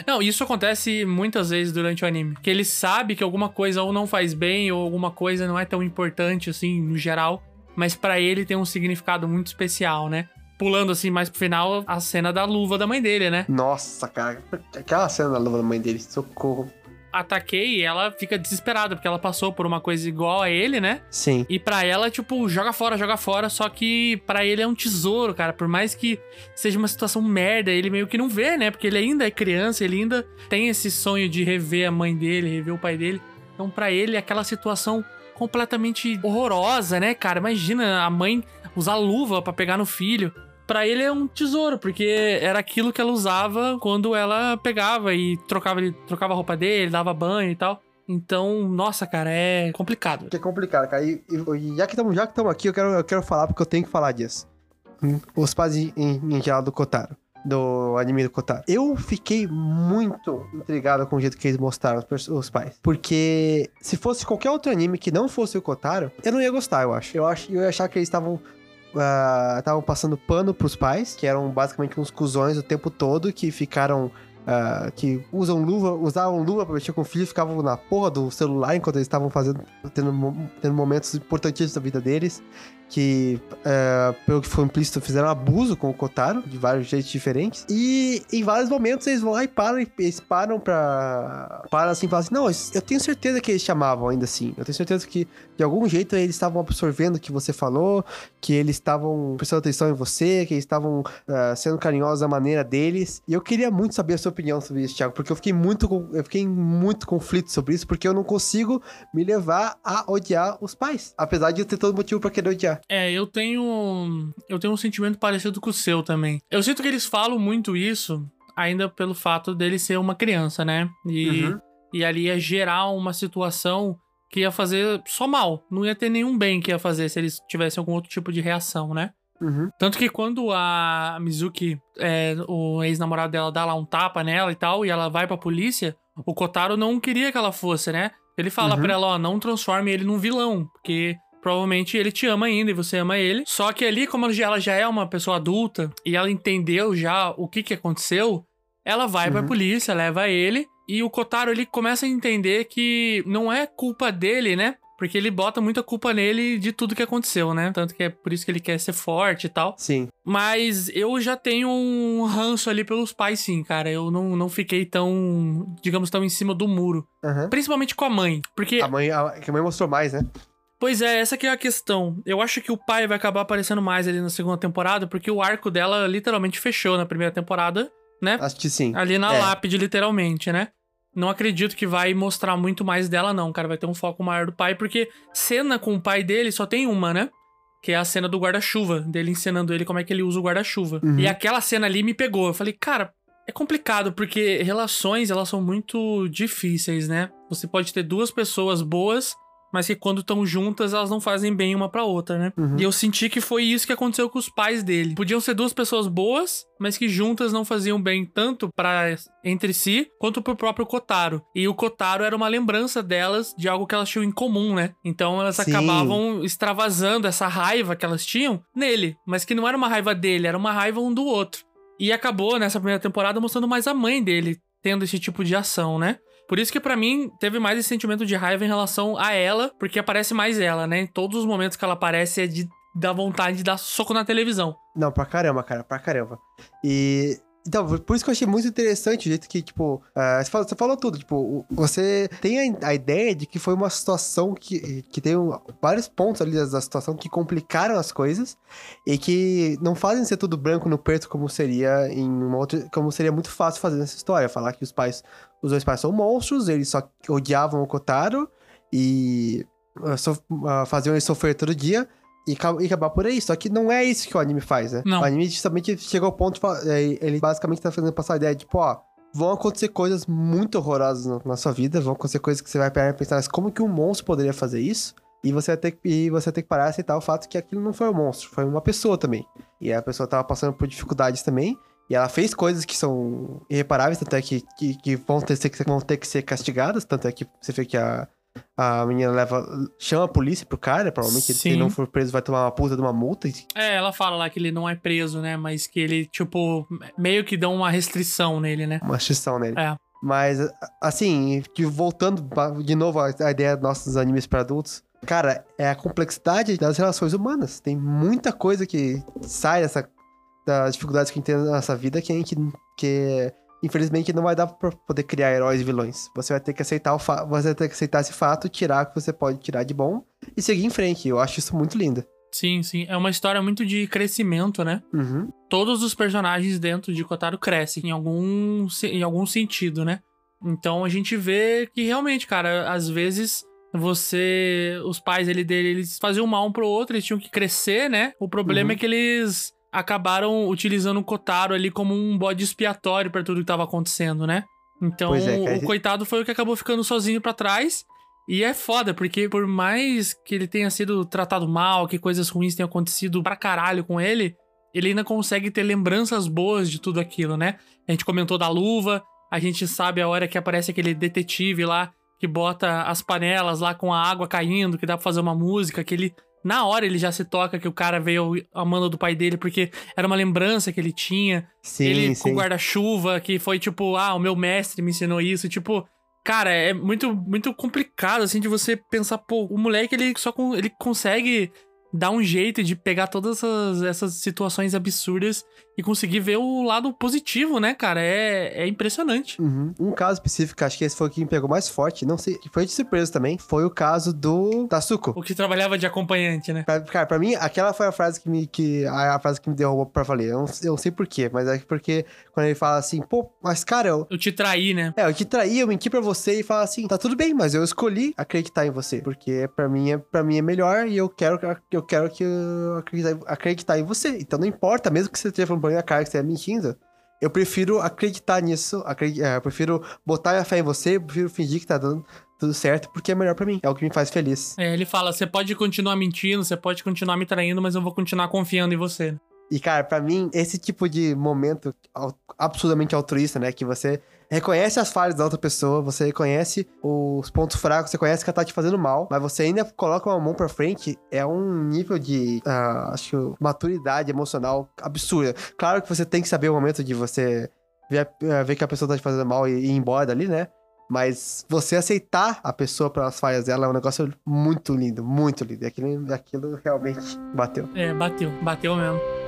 Não, isso acontece muitas vezes durante o anime. Que ele sabe que alguma coisa ou não faz bem, ou alguma coisa não é tão importante, assim, no geral. Mas pra ele tem um significado muito especial, né? Pulando, assim, mais pro final, a cena da luva da mãe dele, né? Nossa, cara, aquela cena da luva da mãe dele, socorro. Ataquei e ela fica desesperada, porque ela passou por uma coisa igual a ele, né? Sim. E pra ela, tipo, joga fora, joga fora. Só que pra ele é um tesouro, cara. Por mais que seja uma situação merda, ele meio que não vê, né? Porque ele ainda é criança, ele ainda tem esse sonho de rever a mãe dele, rever o pai dele. Então, pra ele, aquela situação completamente horrorosa, né, cara? Imagina a mãe usar luva pra pegar no filho. Pra ele é um tesouro, porque era aquilo que ela usava quando ela pegava e trocava, ele trocava a roupa dele, dava banho e tal. Então, nossa, cara, é complicado. Que é complicado, cara. E, e- já que estamos já que estamos aqui, eu quero, eu quero falar porque eu tenho que falar disso. Hum, Os pais em, em, geral do Kotaro. Do anime do Kotaro. Eu fiquei muito intrigado com o jeito que eles mostraram os, os pais. Porque se fosse qualquer outro anime que não fosse o Kotaro, eu não ia gostar, eu acho. Eu, acho, eu ia achar que eles estavam. Ah, Estavam passando pano pros pais, que eram basicamente uns cuzões o tempo todo, que ficaram ah, que usam luva, usavam luva pra mexer com o filho, ficavam na porra do celular enquanto eles estavam fazendo, tendo, tendo momentos importantíssimos da vida deles, que, ah, pelo que foi implícito, fizeram abuso com o Kotaro, de vários jeitos diferentes, e em vários momentos eles vão lá e param, e eles param pra, param assim e falam assim, não, eu tenho certeza que eles chamavam ainda assim, eu tenho certeza que de algum jeito eles estavam absorvendo o que você falou, que eles estavam prestando atenção em você, que eles estavam ah, sendo carinhosos da maneira deles. E eu queria muito saber a sua opinião sobre isso, Thiago, porque eu fiquei muito eu fiquei em muito conflito sobre isso, porque eu não consigo me levar a odiar os pais, apesar de eu ter todo motivo pra querer odiar. É, eu tenho. Eu tenho um sentimento parecido com o seu também. Eu sinto que eles falam muito isso, ainda pelo fato dele ser uma criança, né? E, Uhum. e ali ia gerar uma situação que ia fazer só mal. Não ia ter nenhum bem que ia fazer se eles tivessem algum outro tipo de reação, né? Uhum. Tanto que quando a Mizuki, é, o ex-namorado dela, dá lá um tapa nela e tal, e ela vai pra polícia, o Kotaro não queria que ela fosse, né? Ele fala Uhum. pra ela, ó, não transforme ele num vilão, porque provavelmente ele te ama ainda e você ama ele. Só que ali, como ela já é uma pessoa adulta e ela entendeu já o que que aconteceu, ela vai pra Uhum. polícia, leva ele e o Kotaro ele começa a entender que não é culpa dele, né? Porque ele bota muita culpa nele de tudo que aconteceu, né? Tanto que é por isso que ele quer ser forte e tal. Sim. Mas eu já tenho um ranço ali pelos pais, sim, cara. Eu não, não fiquei tão, digamos, tão em cima do muro. Aham. Principalmente com a mãe. Porque A mãe, a, que a mãe mostrou mais, né? Pois é, essa que é a questão. Eu acho que o pai vai acabar aparecendo mais ali na segunda temporada, porque o arco dela literalmente fechou na primeira temporada, né? Acho que sim. Ali na É. lápide, literalmente, né? Não acredito que vai mostrar muito mais dela, não, cara. Vai ter um foco maior do pai, porque cena com o pai dele só tem uma, né? Que é a cena do guarda-chuva, dele ensinando ele como é que ele usa o guarda-chuva. Uhum. E aquela cena ali me pegou. Eu falei, cara, é complicado, porque relações, elas são muito difíceis, né? Você pode ter duas pessoas boas, mas que quando estão juntas, elas não fazem bem uma pra outra, né? Uhum. E eu senti que foi isso que aconteceu com os pais dele. Podiam ser duas pessoas boas, mas que juntas não faziam bem tanto para entre si, quanto pro próprio Kotaro. E o Kotaro era uma lembrança delas de algo que elas tinham em comum, né? Então elas Sim. acabavam extravasando essa raiva que elas tinham nele, mas que não era uma raiva dele, era uma raiva um do outro. E acabou nessa primeira temporada mostrando mais a mãe dele tendo esse tipo de ação, né? Por isso que pra mim teve mais esse sentimento de raiva em relação a ela, porque aparece mais ela, né? Em todos os momentos que ela aparece é de dar vontade de dar soco na televisão. Não, pra caramba, cara, pra caramba. E. Então, por isso que eu achei muito interessante o jeito que, tipo, ah, você, falou, você falou tudo, tipo, você tem a, a ideia de que foi uma situação que, que tem um- vários pontos ali da, da situação que complicaram as coisas e que não fazem ser tudo branco no preto como seria em uma outra, como seria muito fácil fazer nessa história, falar que os pais, os dois pais são monstros, eles só odiavam o Kotaro e ah, sof- ah, faziam ele sofrer todo dia. E, e acabar por aí. Só que não é isso que o anime faz, né? Não. O anime justamente chegou ao ponto é, Ele basicamente tá fazendo passar a ideia de, tipo, ó. Vão acontecer coisas muito horrorosas na, na sua vida. Vão acontecer coisas que você vai parar e pensar, mas como que um monstro poderia fazer isso? E você vai ter, que- e você vai ter que parar e aceitar o fato que aquilo não foi um monstro, foi uma pessoa também. E a pessoa tava passando por dificuldades também. E ela fez coisas que são irreparáveis, tanto é que, que, que vão, ter, que- vão ter que ser castigadas. Tanto é que você vê que a, a menina leva, chama a polícia pro cara, provavelmente se ele não for preso vai tomar uma puta de uma multa. É, ela fala lá que ele não é preso, né? Mas que ele, tipo, meio que dão uma restrição nele, né? Uma restrição nele. É. Mas, assim, voltando de novo à à ideia dos nossos animes para adultos, cara, é a complexidade das relações humanas. Tem muita coisa que sai dessa, das dificuldades que a gente tem na nossa vida que a gente, que infelizmente não vai dar pra poder criar heróis e vilões. Você vai ter que aceitar o fa você vai ter que aceitar esse fato, tirar o que você pode tirar de bom e seguir em frente. Eu acho isso muito lindo. Sim, sim. É uma história muito de crescimento, né? Uhum. Todos os personagens dentro de Kotaro crescem em algum, em algum sentido, né? Então a gente vê que realmente, cara, às vezes você. Os pais ele, dele, eles faziam mal um pro outro, eles tinham que crescer, né? O problema Uhum. é que eles acabaram utilizando o Kotaro ali como um bode expiatório pra tudo que tava acontecendo, né? Então é, o coitado foi o que acabou ficando sozinho pra trás. E é foda, porque por mais que ele tenha sido tratado mal, que coisas ruins tenham acontecido pra caralho com ele, ele ainda consegue ter lembranças boas de tudo aquilo, né? A gente comentou da luva, a gente sabe a hora que aparece aquele detetive lá que bota as panelas lá com a água caindo, que dá pra fazer uma música, que ele. Na hora ele já se toca que o cara veio amando do pai dele, porque era uma lembrança que ele tinha. Sim, ele com sim. o guarda-chuva, que foi tipo, ah, o meu mestre me ensinou isso. Tipo, cara, é muito, muito complicado, assim, de você pensar, pô, o moleque, ele só con- ele consegue dar um jeito de pegar todas essas, essas situações absurdas e conseguir ver o lado positivo, né, cara? É, é impressionante. Uhum. Um caso específico, acho que esse foi o que me pegou mais forte, não sei, que foi de surpresa também, foi o caso do Tasuko. O que trabalhava de acompanhante, né? Pra, cara, pra mim, aquela foi a frase que me, que, a, a frase que me derrubou pra valer. Eu não, eu não sei porquê, mas é porque quando ele fala assim, pô, mas cara, eu, Eu te traí, né? é, eu te traí, eu menti pra você e fala assim, tá tudo bem, mas eu escolhi acreditar em você, porque pra mim é, pra mim é melhor e eu quero, eu quero que eu acreditar, acreditar em você. Então não importa, mesmo que você esteja falando minha cara que você é mentindo, eu prefiro acreditar nisso, é, eu prefiro botar minha fé em você, eu prefiro fingir que tá dando tudo certo, porque é melhor pra mim, é o que me faz feliz. É, ele fala: você pode continuar mentindo, você pode continuar me traindo, mas eu vou continuar confiando em você. E, cara, pra mim, esse tipo de momento absurdamente altruísta, né? Que você reconhece as falhas da outra pessoa, você reconhece os pontos fracos, você conhece que ela tá te fazendo mal, mas você ainda coloca uma mão pra frente, é um nível de, ah, acho maturidade emocional absurda. Claro que você tem que saber o momento de você ver, eh, ver que a pessoa tá te fazendo mal e, e ir embora dali, né? Mas você aceitar a pessoa pelas falhas dela é um negócio muito lindo, muito lindo. E aquilo, aquilo realmente bateu. É, bateu, bateu mesmo.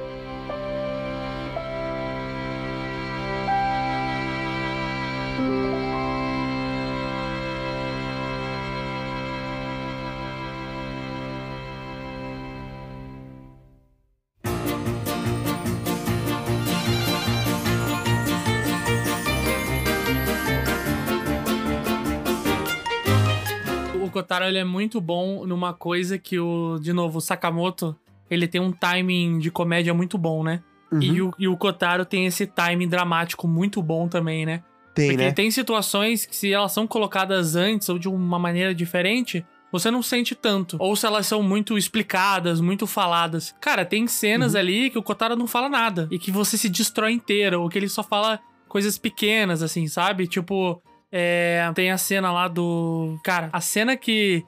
Ele é muito bom numa coisa que o, de novo, o Sakamoto, ele tem um timing de comédia muito bom, né? E, Uhum. o, e o Kotaro tem esse timing dramático muito bom também, né? Tem, Porque né? tem situações que se elas são colocadas antes ou de uma maneira diferente, você não sente tanto. Ou se elas são muito explicadas, muito faladas. Cara, tem cenas Uhum. ali que o Kotaro não fala nada. E que você se destrói inteira. Ou que ele só fala coisas pequenas, assim, sabe? Tipo, é, tem a cena lá do. Cara, a cena que.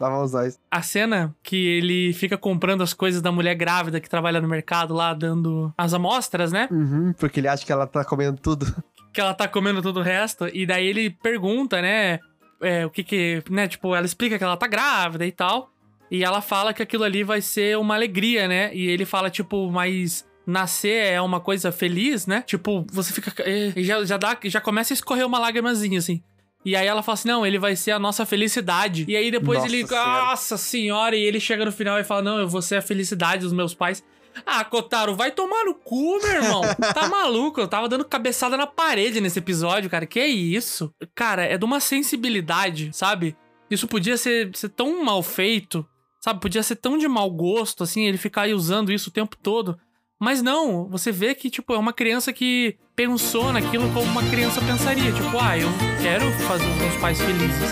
Lava os olhos. A cena que ele fica comprando as coisas da mulher grávida que trabalha no mercado lá, dando as amostras, né? Uhum, porque ele acha que ela tá comendo tudo. que ela tá comendo todo o resto, e daí ele pergunta, né, é, o que que, né, tipo, ela explica que ela tá grávida e tal, e ela fala que aquilo ali vai ser uma alegria, né, e ele fala, tipo, mas nascer é uma coisa feliz, né, tipo, você fica, é, e já, já dá, já começa a escorrer uma lágrimazinha, assim. E aí ela fala assim, não, ele vai ser a nossa felicidade. E aí depois Nossa ele, Senhora. nossa senhora, e ele chega no final e fala, não, eu vou ser a felicidade dos meus pais. Ah, Kotaro, vai tomar no cu, meu irmão. Tá maluco? Eu tava dando cabeçada na parede nesse episódio, cara. Que isso? Cara, é de uma sensibilidade, sabe? Isso podia ser, ser tão mal feito, sabe? Podia ser tão de mau gosto, assim, ele ficar aí usando isso o tempo todo. Mas não, você vê que, tipo, é uma criança que pensou naquilo como uma criança pensaria. Tipo, ah, eu quero fazer os meus pais felizes.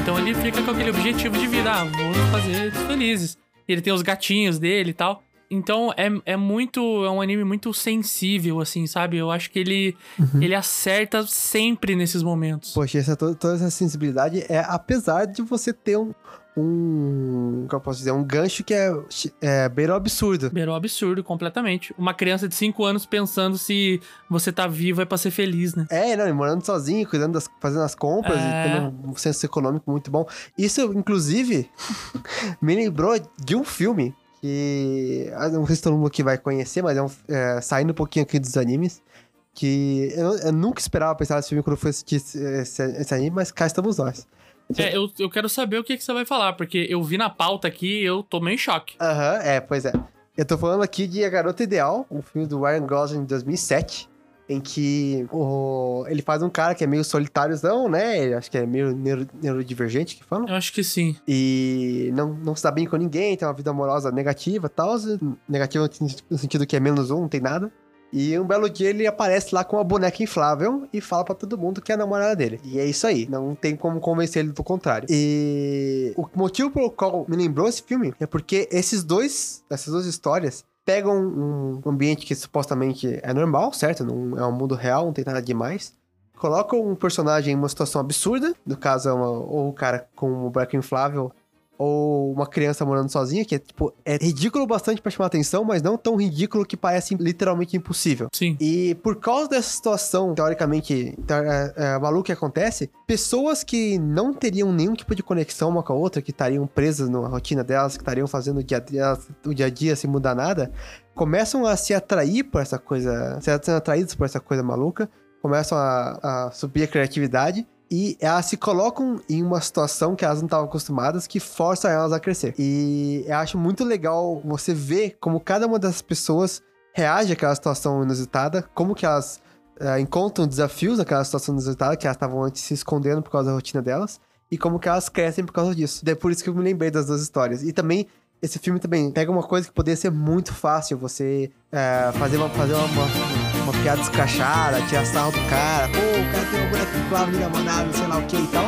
Então ele fica com aquele objetivo de vida, ah, vou fazer eles felizes. Ele tem os gatinhos dele e tal. Então é, é muito. É um anime muito sensível, assim, sabe? Eu acho que ele, ele acerta sempre nesses momentos. Poxa, essa, toda, essa sensibilidade é apesar de você ter um. Um. Como eu posso dizer? Um gancho que é, é beira o absurdo. Beirou absurdo completamente. Uma criança de 5 anos pensando se você tá vivo é pra ser feliz, né? É, não, e morando sozinho, cuidando das, fazendo as compras É. e tendo um senso econômico muito bom. Isso, inclusive, me lembrou de um filme que. ah, Não sei se todo mundo aqui vai conhecer, mas é, um, é saindo um pouquinho aqui dos animes. Que eu, eu nunca esperava pensar nesse filme quando eu fui assistir esse, esse, esse anime, mas cá estamos nós. É, eu, eu quero saber o que, que você vai falar, porque eu vi na pauta aqui e eu tomei em choque. Aham, é, pois é. Eu tô falando aqui de A Garota Ideal, um filme do Ryan Gosling de 2007, em que o, ele faz um cara que é meio solitáriozão, né? Ele acho que é meio neuro, neurodivergente que fala. Eu acho que sim. E não, não se dá bem com ninguém, tem uma vida amorosa negativa e tal. Negativa no sentido que é menos um, não tem nada. E um belo dia ele aparece lá com uma boneca inflável e fala pra todo mundo que é a namorada dele. E é isso aí, não tem como convencer ele do contrário. E o motivo pelo qual me lembrou esse filme é porque esses dois, essas duas histórias pegam um ambiente que supostamente é normal, certo? Não é um mundo real, não tem nada demais. Colocam um personagem em uma situação absurda, no caso é uma, ou o cara com um boneco inflável ou uma criança morando sozinha, que é, tipo, é ridículo bastante pra chamar atenção, mas não tão ridículo que parece literalmente impossível. Sim. E por causa dessa situação, teoricamente, te- é, é, maluca que acontece, pessoas que não teriam nenhum tipo de conexão uma com a outra, que estariam presas na rotina delas, que estariam fazendo o dia, delas- o dia a dia sem mudar nada, começam a se atrair por essa coisa, sendo atraídos por essa coisa maluca, começam a, a subir a criatividade e elas se colocam em uma situação que elas não estavam acostumadas, que força elas a crescer. E eu acho muito legal você ver como cada uma dessas pessoas reage àquela situação inusitada, como que elas eh, encontram desafios naquela situação inusitada, que elas estavam antes se escondendo por causa da rotina delas, e como que elas crescem por causa disso. Daí por isso que eu me lembrei das duas histórias. E também, esse filme também pega uma coisa que poderia ser muito fácil, você eh, fazer, uma, fazer uma, uma, uma piada escrachada, tirar sarro do cara, pô, o cara tem uma de namorada, sei lá o que e tal.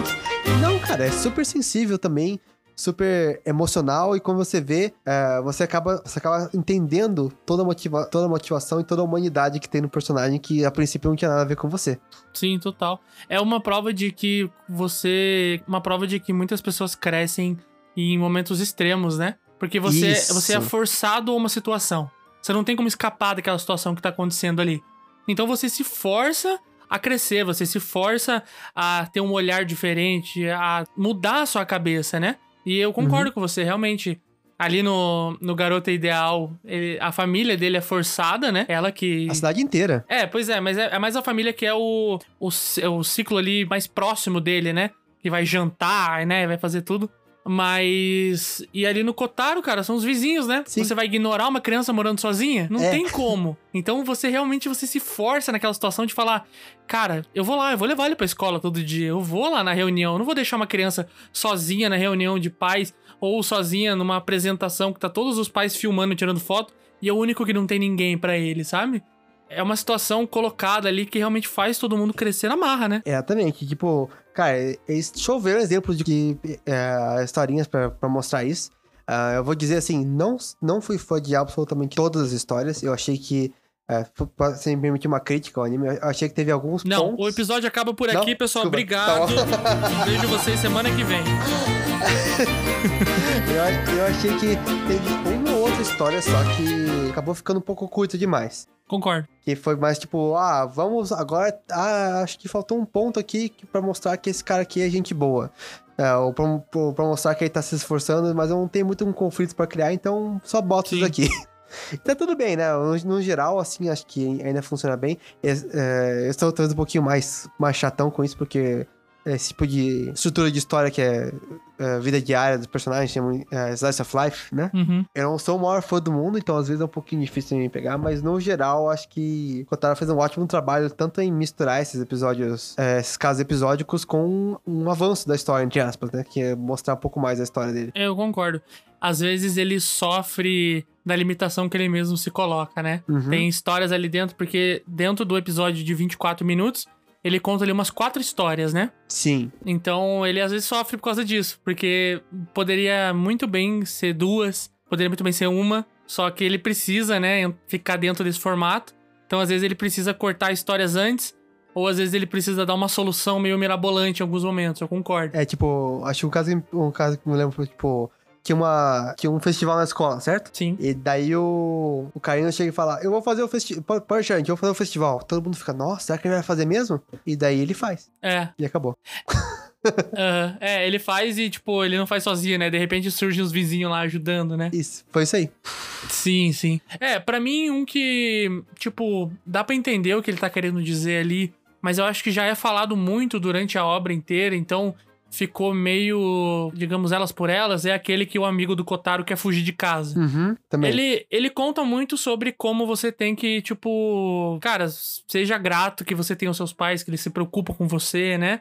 Não, cara, é super sensível também. super emocional e quando você vê, é, você, acaba, você acaba entendendo toda a, motiva toda a motivação e toda a humanidade que tem no personagem que a princípio não tinha nada a ver com você. Sim, total. É uma prova de que você. Uma prova de que muitas pessoas crescem em momentos extremos, né? Porque você, Isso. você é forçado a uma situação. Você não tem como escapar daquela situação que tá acontecendo ali. Então você se força a crescer, você se força a ter um olhar diferente, a mudar a sua cabeça, né? E eu concordo com você, realmente. Ali no, no Garota Ideal, ele- a família dele é forçada, né? Ela que. A cidade inteira. É, pois é, mas é, é mais a família que é o, o, é o ciclo ali mais próximo dele, né? Que vai jantar, né? Vai fazer tudo. Mas. E ali no Kotaro, cara, são os vizinhos, né? Sim. Você vai ignorar uma criança morando sozinha? Não É. tem como. Então você realmente você se força naquela situação de falar: Cara, eu vou lá, eu vou levar ele pra escola todo dia. Eu vou lá na reunião. Eu não vou deixar uma criança sozinha na reunião de pais ou sozinha numa apresentação que tá todos os pais filmando, tirando foto. E é o único que não tem ninguém pra ele, sabe? É uma situação colocada ali que realmente faz todo mundo crescer na marra, né? Exatamente. Tipo, cara, eles choveram exemplos de que, é, historinhas pra, pra mostrar isso. Ah, eu vou dizer assim, não, não fui fã de absolutamente todas as histórias. Eu achei que, é, sem me permitir uma crítica ao anime, eu achei que teve alguns Não, pontos... o episódio acaba por Não? aqui, pessoal. Desculpa. Obrigado. Tá Vejo vocês semana que vem. Eu, eu achei que teve história só que acabou ficando um pouco curta demais. Concordo. Que foi mais tipo, ah, vamos agora. Ah, acho que faltou um ponto aqui pra mostrar que esse cara aqui é gente boa. É, ou pra, pra- mostrar que ele tá se esforçando, mas eu não tenho muito um conflito pra criar, então só boto Sim. isso aqui. tá tudo bem, né? No, no geral, assim, acho que ainda funciona bem. É, eu estou talvez um pouquinho mais, mais chatão com isso, porque esse tipo de estrutura de história que é, é, vida diária dos personagens, chama é, Slice of Life, né? Uhum. Eu não sou o maior fã do mundo, então às vezes é um pouquinho difícil de me pegar, mas no geral acho que o Kotaro fez um ótimo trabalho tanto em misturar esses episódios, é, esses casos episódicos com um, um avanço da história, entre aspas, né? Que é mostrar um pouco mais a história dele. Eu concordo. Às vezes ele sofre da limitação que ele mesmo se coloca, né? Uhum. Tem histórias ali dentro, porque dentro do episódio de 24 minutos, ele conta ali umas quatro histórias, né? Sim, Então ele às vezes sofre por causa disso, porque poderia muito bem ser duas, poderia muito bem ser uma, só que ele precisa, né, ficar dentro desse formato. Então às vezes ele precisa cortar histórias antes, ou às vezes ele precisa dar uma solução meio mirabolante em alguns momentos, eu concordo. é tipo, acho que um caso, um caso que me lembro foi tipo. Tinha, uma, tinha um festival na escola, certo? Sim. E daí o, o Karina chega e fala: Eu vou fazer o festival. Gente, eu vou fazer o festival. Todo mundo fica, nossa, será que ele vai fazer mesmo? E daí ele faz. É, E acabou. aham. é, ele faz e, tipo, ele não faz sozinho, né? De repente surgem os vizinhos lá ajudando, né? Isso, foi isso aí. Sim, sim. É, pra mim, um que, tipo, dá pra entender o que ele tá querendo dizer ali, mas eu acho que já é falado muito durante a obra inteira, então ficou meio, digamos, elas por elas, é aquele que o amigo do Kotaro quer fugir de casa. Uhum, também. Ele, ele conta muito sobre como você tem que, tipo, cara, seja grato que você tem os seus pais, que eles se preocupam com você, né?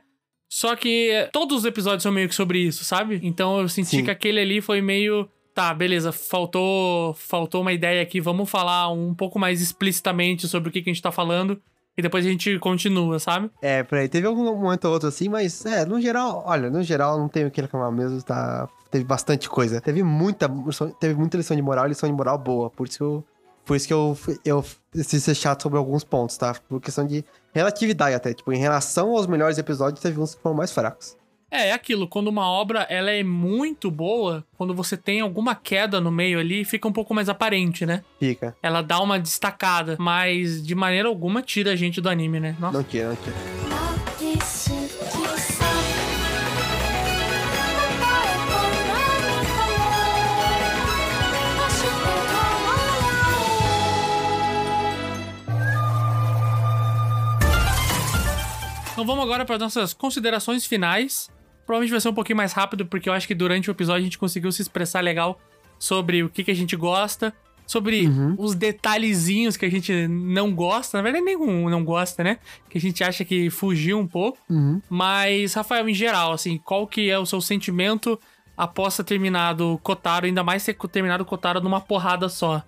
Só que todos os episódios são meio que sobre isso, sabe? Então eu senti Sim. que aquele ali foi meio. Tá, beleza, faltou, faltou uma ideia aqui, vamos falar um pouco mais explicitamente sobre o que, que a gente tá falando. E depois a gente continua, sabe? É, por aí. Teve algum momento ou outro assim, mas é, no geral, olha, no geral não tenho o que reclamar mesmo, tá? Teve bastante coisa. Teve muita, teve muita lição de moral lição de moral boa. Por isso que eu, por isso que eu, eu decidi ser chato sobre alguns pontos, tá? Por questão de relatividade até. Tipo, em relação aos melhores episódios, teve uns que foram mais fracos. É, é aquilo, quando uma obra ela é muito boa, quando você tem alguma queda no meio ali, fica um pouco mais aparente, né? Fica. Ela dá uma destacada, mas de maneira alguma tira a gente do anime, né? Nossa. Não tira, não tira. Então vamos agora para nossas considerações finais. Provavelmente vai ser um pouquinho mais rápido, porque eu acho que durante o episódio a gente conseguiu se expressar legal sobre o que, que a gente gosta, sobre os detalhezinhos que a gente não gosta. Na verdade, nenhum não gosta, né? Que a gente acha que fugiu um pouco. Uhum. Mas, Rafael, em geral, assim, qual que é o seu sentimento após ter terminado o Kotaro, ainda mais ter terminado o Kotaro numa porrada só?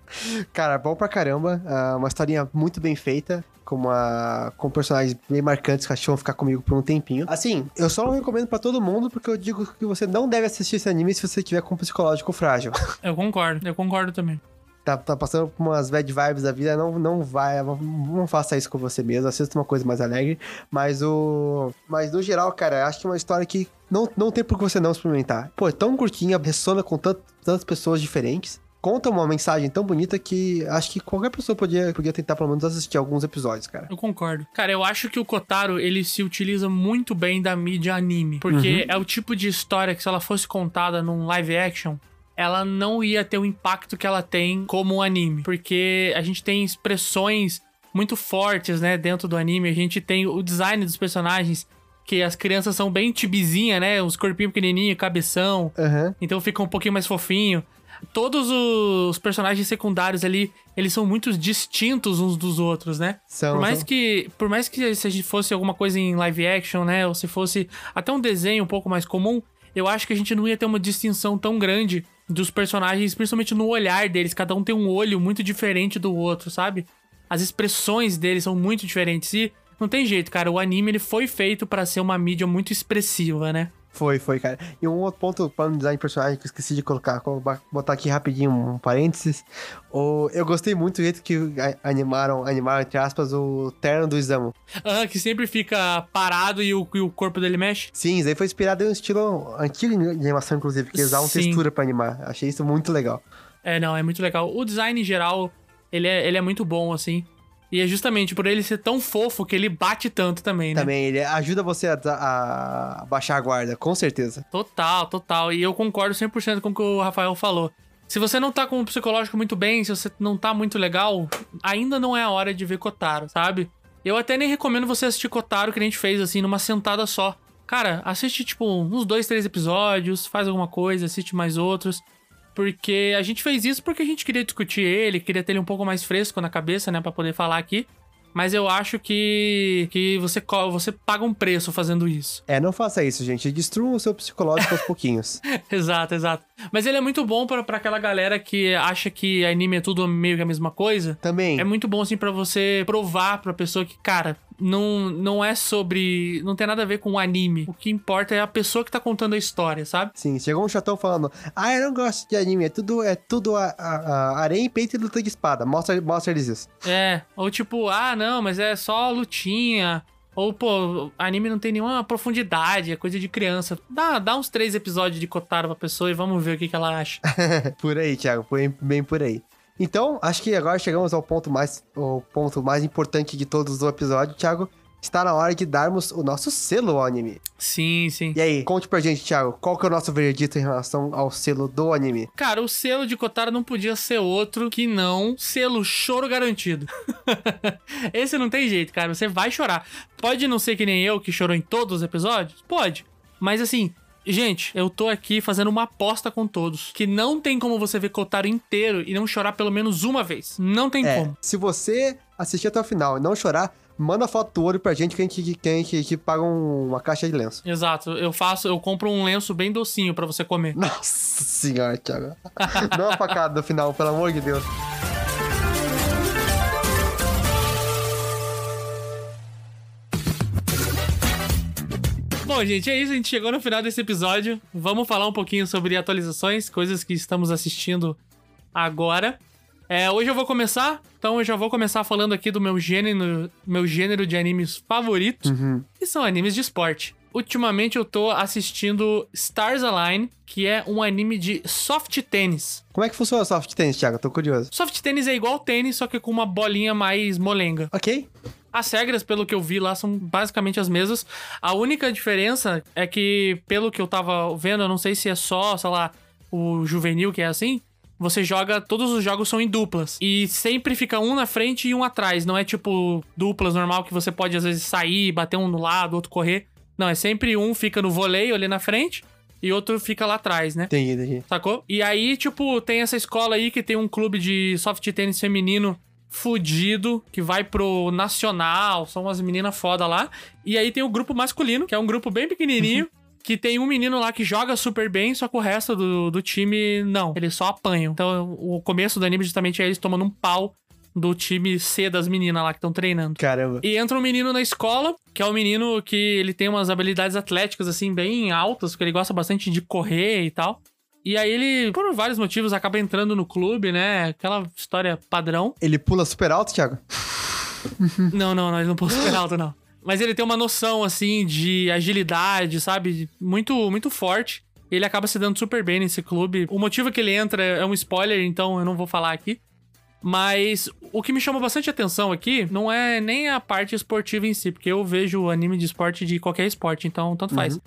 Cara, bom pra caramba. ah, uma historinha muito bem feita. Com, uma, com personagens bem marcantes que vão ficar comigo por um tempinho. Assim, eu só não recomendo pra todo mundo porque eu digo que você não deve assistir esse anime se você tiver com um psicológico frágil. Eu concordo, eu concordo também. tá, tá passando por umas bad vibes da vida, não, não vai, não faça isso com você mesmo, assista uma coisa mais alegre, mas o... Mas no geral, cara, acho que é uma história que não, não tem por que você não experimentar. Pô, é tão curtinha, ressona com tant, tantas pessoas diferentes, conta uma mensagem tão bonita que acho que qualquer pessoa podia, podia tentar pelo menos assistir alguns episódios, cara. Eu concordo. Cara, eu acho que o Kotaro, ele se utiliza muito bem da mídia anime. Porque Uhum. é o tipo de história que se ela fosse contada num live action, ela não ia ter o impacto que ela tem como um anime. Porque a gente tem expressões muito fortes, né, dentro do anime. A gente tem o design dos personagens, que as crianças são bem tibizinha, né? Os corpinhos pequenininhos, cabeção. Aham. Então fica um pouquinho mais fofinho. Todos os personagens secundários ali, eles são muito distintos uns dos outros, né? São, Por mais são. que, por mais que se a gente fosse alguma coisa em live action, né, ou se fosse até um desenho um pouco mais comum, eu acho que a gente não ia ter uma distinção tão grande dos personagens, principalmente no olhar deles. Cada um tem um olho muito diferente do outro, sabe? As expressões deles são muito diferentes e não tem jeito, cara. O anime ele foi feito pra ser uma mídia muito expressiva, né? Foi, foi, cara. E um outro ponto para no design de personagem que eu esqueci de colocar, vou botar aqui rapidinho um parênteses. O, eu gostei muito do jeito que animaram, animaram, entre aspas, o terno do Isamu. Ah, que sempre fica parado e o, e o corpo dele mexe. Sim, isso aí foi inspirado em um estilo antigo de animação, inclusive, que usavam Sim. textura pra animar. Achei isso muito legal. É, não, é muito legal. O design em geral, ele é, ele é muito bom, assim. E é justamente por ele ser tão fofo que ele bate tanto também, né? Também, ele ajuda você a, a- baixar a guarda, com certeza. Total, total. E eu concordo 100% com o que o Rafael falou. Se você não tá com o psicológico muito bem, se você não tá muito legal, ainda não é a hora de ver Kotaro, sabe? Eu até nem recomendo você assistir Kotaro, que a gente fez, assim, numa sentada só. Cara, assiste, tipo, uns dois, três episódios, faz alguma coisa, assiste mais outros. Porque a gente fez isso porque a gente queria discutir ele, queria ter ele um pouco mais fresco na cabeça, né, Pra poder falar aqui. Mas eu acho que, que você, você paga um preço fazendo isso. É, não faça isso, gente. Destrua o seu psicológico aos pouquinhos. Exato, exato. Mas ele é muito bom pra aquela galera que acha que anime é tudo meio que a mesma coisa. Também, É muito bom, assim, pra você provar pra pessoa que, cara, não, não é sobre. Não tem nada a ver com o anime. O que importa é a pessoa que tá contando a história, sabe? sim, chegou um chatão falando: Ah, eu não gosto de anime, é tudo, é tudo a, a- a areia peito e luta de espada. Mostra, mostra eles isso. É. Ou tipo, ah, não, mas é só lutinha. Ou, pô, anime não tem nenhuma profundidade, é coisa de criança. Dá, dá uns três episódios de Kotaro pra pessoa e vamos ver o que, que ela acha. por aí, Thiago, foi bem por aí. Então, acho que agora chegamos ao ponto mais, o ponto mais importante de todos do episódio, Thiago. Está na hora de darmos o nosso selo ao anime. Sim, sim. E aí, conte pra gente, Thiago, qual que é o nosso veredito em relação ao selo do anime? Cara, o selo de Kotaro não podia ser outro que não selo choro garantido. Esse não tem jeito, cara. Você vai chorar. Pode não ser que nem eu que chorou em todos os episódios? Pode. Mas assim, gente, eu tô aqui fazendo uma aposta com todos. Que não tem como você ver Kotaro inteiro e não chorar pelo menos uma vez. Não tem É, como. se você assistir até o final e não chorar, manda foto do olho pra gente que a gente, que a gente, que paga um- uma caixa de lenço. Exato. Eu faço, eu compro um lenço bem docinho pra você comer. Nossa senhora, Thiago. Não uma facada no final, pelo amor de Deus. Bom, gente, é isso. A gente chegou no final desse episódio. Vamos falar um pouquinho sobre atualizações, coisas que estamos assistindo agora. É, hoje eu vou começar, então eu já vou começar falando aqui do meu gênero, meu gênero de animes favoritos, que são animes de esporte. Ultimamente eu tô assistindo Stars Align, que é um anime de soft tênis. Como é que funciona soft tennis, Thiago? Tô curioso. Soft tênis é igual tênis, só que com uma bolinha mais molenga. Ok. As regras, pelo que eu vi lá, são basicamente as mesmas. A única diferença é que, pelo que eu tava vendo, eu não sei se é só, sei lá, o juvenil que é assim. Você joga, todos os jogos são em duplas. E sempre fica um na frente e um atrás. Não é tipo duplas normal que você pode às vezes sair, bater um no lado, outro correr. Não, é sempre um fica no voleio ali na frente e outro fica lá atrás, né? Entendi, entendi. Sacou? E aí, tipo, tem essa escola aí que tem um clube de soft tênis feminino fudido, que vai pro nacional, são umas meninas foda lá. E aí tem o grupo masculino, que é um grupo bem pequenininho, que tem um menino lá que joga super bem, só que o resto do, do time não. Eles só apanham. Então o começo do anime justamente é eles tomando um pau do time C das meninas lá que estão treinando. Caramba. E entra um menino na escola, que é um menino que ele tem umas habilidades atléticas, assim, bem altas, porque ele gosta bastante de correr e tal. E aí ele, por vários motivos, acaba entrando no clube, né? Aquela história padrão. Ele pula super alto, Thiago? Não, não, nós não podemos super alto, não. Mas ele tem uma noção, assim, de agilidade, sabe? Muito, muito forte. Ele acaba se dando super bem nesse clube. O motivo que ele entra é um spoiler, então eu não vou falar aqui. Mas o que me chama bastante atenção aqui não é nem a parte esportiva em si, porque eu vejo anime de esporte de qualquer esporte, então tanto faz.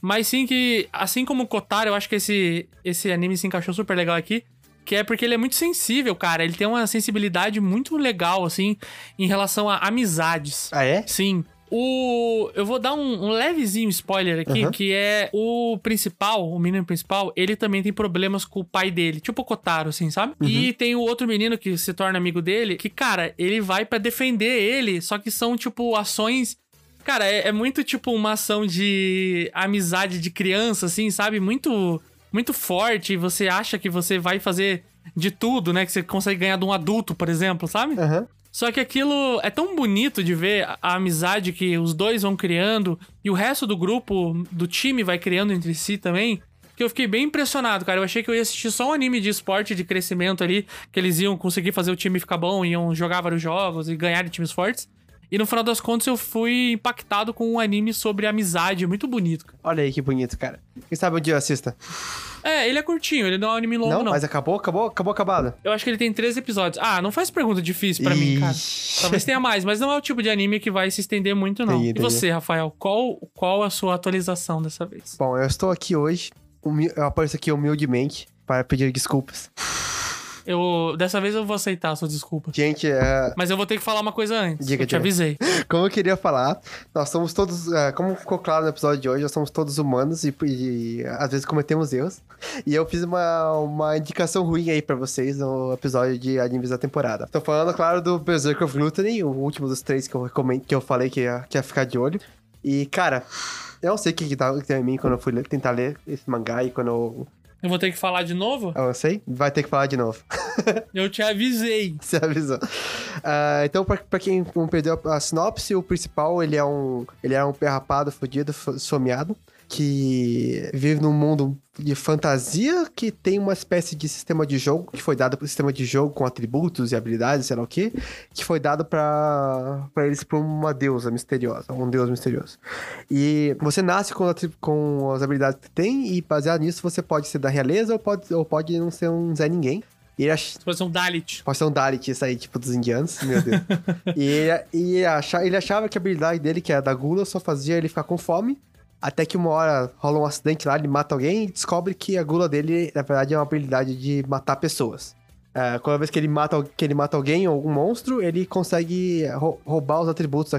Mas sim que, assim como o Kotaro, eu acho que esse, esse anime se encaixou super legal aqui. Que é porque ele é muito sensível, cara. Ele tem uma sensibilidade muito legal, assim, em relação a amizades. Ah, é? Sim. O. Eu vou dar um, um levezinho spoiler aqui, Aham. que é o principal, o menino principal, ele também tem problemas com o pai dele, tipo o Kotaro, assim, sabe? E tem o outro menino que se torna amigo dele, que, cara, ele vai pra defender ele, só que são, tipo, ações. Cara, é, é muito tipo uma ação de amizade de criança, assim, sabe? Muito, muito forte. e Você acha que você vai fazer de tudo, né? Que você consegue ganhar de um adulto, por exemplo, sabe? Aham. Só que aquilo é tão bonito de ver a- a amizade que os dois vão criando e o resto do grupo, do time, vai criando entre si também. Que eu fiquei bem impressionado, cara. Eu achei que eu ia assistir só um anime de esporte, de crescimento ali, que eles iam conseguir fazer o time ficar bom, iam jogar vários jogos e ganhar de times fortes. E no final das contas eu fui impactado com um anime sobre amizade, muito bonito. cara. Olha aí que bonito, cara. Quem sabe dia eu assista? É, ele é curtinho, ele não é um anime longo, não, não. mas acabou, acabou, acabou acabado. Eu acho que ele tem 13 episódios. Ah, não faz pergunta difícil pra mim, cara. Talvez tenha mais, mas não é o tipo de anime que vai se estender muito, não. E você, Rafael, qual, qual a sua atualização dessa vez? Bom, eu estou aqui hoje. Eu apareço aqui humildemente para pedir desculpas. Eu, dessa vez eu vou aceitar a sua desculpa. Gente, é, Mas eu vou ter que falar uma coisa antes. Diga, eu te diga. avisei. como eu queria falar, nós somos todos, é, como ficou claro no episódio de hoje, nós somos todos humanos e, e, às vezes cometemos erros. E eu fiz uma, uma indicação ruim aí pra vocês no episódio de animes da temporada. Tô falando, claro, do Berserk of Gluttony, o último dos três que eu recomendo, que eu falei que ia, que ia ficar de olho. E, cara, eu não sei o que, que, tá, que tem em mim quando eu fui ler- tentar ler esse mangá e quando eu. Eu vou ter que falar de novo? Eu não sei, vai ter que falar de novo. Eu te avisei. Você avisou. Ah, então, pra, pra quem não perdeu a sinopse, o principal, ele é um, ele é um pé rapado, fudido, someado, que vive num mundo de fantasia que tem uma espécie de sistema de jogo que foi dado pro sistema de jogo com atributos e habilidades, sei lá o quê, que foi dado pra, pra eles por uma deusa misteriosa, um deus misterioso. E você nasce com, com as habilidades que tem e baseado nisso você pode ser da realeza ou pode, ou pode não ser um Zé Ninguém. E ele ach- pode ser um Dalit. Pode ser um Dalit, isso aí, tipo, dos indianos, meu Deus. e ele, e acha- ele achava que a habilidade dele, que era da gula, só fazia ele ficar com fome. Até que uma hora rola um acidente lá, ele mata alguém e descobre que a gula dele, na verdade, é uma habilidade de matar pessoas. É, cada vez que ele, mata, que ele mata alguém ou algum monstro, ele consegue rou- roubar os atributos,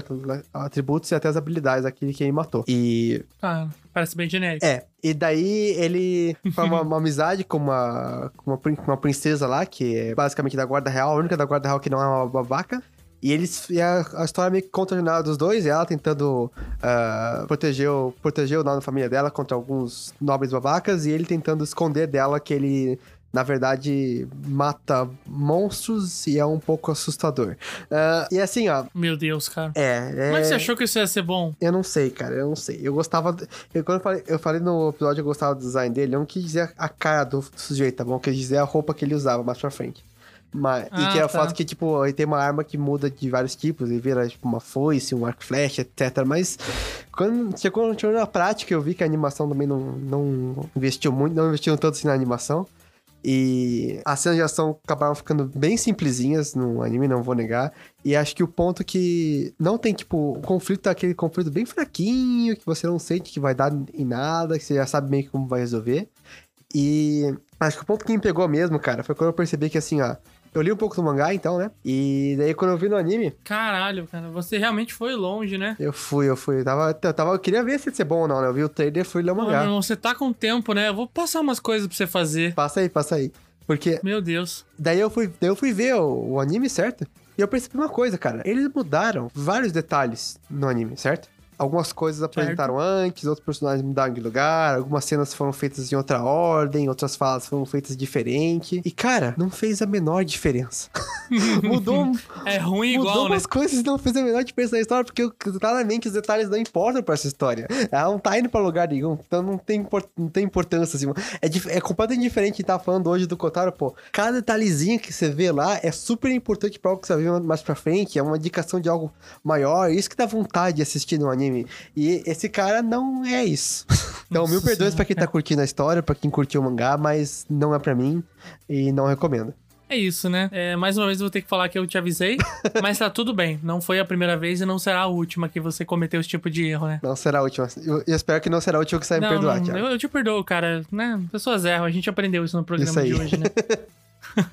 atributos e até as habilidades daquele que ele matou. E Ah, parece bem genérico. é, e daí ele forma uma, uma amizade com uma, com, uma, uma princesa lá, que é basicamente da guarda real, a única da guarda real que não é uma babaca. E eles. E a, a história meio que conta a jornada dos dois, e ela tentando ah, proteger, o, proteger o nome da família dela contra alguns nobres babacas, e ele tentando esconder dela que ele. Na verdade, mata monstros e é um pouco assustador. Ah, e assim, ó. Meu Deus, cara. É. é... Como é que você achou que isso ia ser bom? Eu não sei, cara, eu não sei. Eu gostava. Eu, quando eu falei, eu falei no episódio que eu gostava do design dele, eu não quis dizer a cara do sujeito, tá bom? Eu quis dizer a roupa que ele usava mais pra frente. Mas, e Ah, que é o tá. fato que, tipo, ele tem uma arma que muda de vários tipos, e vira, tipo, uma foice, um arco flecha, etc. Mas quando chegou, chegou na prática, eu vi que a animação também não, não investiu muito, não investiu tanto assim na animação. E as cenas de ação acabaram ficando bem simplesinhas no anime, não vou negar. E acho que o ponto que não tem, tipo, o conflito é aquele conflito bem fraquinho, que você não sente que vai dar em nada, que você já sabe meio que como vai resolver. E acho que o ponto que me pegou mesmo, cara, foi quando eu percebi que assim, ó. Eu li um pouco do mangá, então, né? E daí quando eu vi no anime, Caralho, cara. Você realmente foi longe, né? eu fui, eu fui. Eu tava, eu tava, eu queria ver se ia ser bom ou não, né? Eu vi o trailer e fui ler o mangá. irmão, você tá com tempo, né? Eu vou passar umas coisas pra você fazer. Passa aí, passa aí. Porque Meu Deus. Daí eu fui, daí eu fui ver o, o anime, certo? E eu percebi uma coisa, cara. Eles mudaram vários detalhes no anime, certo? Algumas coisas apresentaram antes, outros personagens mudaram de lugar, algumas cenas foram feitas em outra ordem, outras falas foram feitas diferente. E, cara, não fez a menor diferença. Mudou, É ruim mudou igual, né? umas coisas e não fez a menor diferença na história, porque claramente os detalhes não importam pra essa história. Ela não tá indo pra lugar nenhum, então não tem, não tem importância, assim. É, é completamente diferente de tá falando hoje do Kotaro, pô. Cada detalhezinho que você vê lá é super importante pra algo que você vai ver mais pra frente, é uma indicação de algo maior, isso que dá vontade de assistir no anime. E esse cara não é isso. Então, mil Nossa perdões senhora, pra quem tá curtindo a história, pra quem curtiu o mangá, mas não é pra mim e não recomendo. É isso, né? É, mais uma vez eu vou ter que falar que eu te avisei, mas tá tudo bem. Não foi a primeira vez e não será a última que você cometeu esse tipo de erro, né? Não será a última. Eu, eu espero que não será a última que você vai me Não, perdoar, não, eu, eu te perdoo, cara. Né? Pessoas erram, a gente aprendeu isso no programa Isso de hoje, né?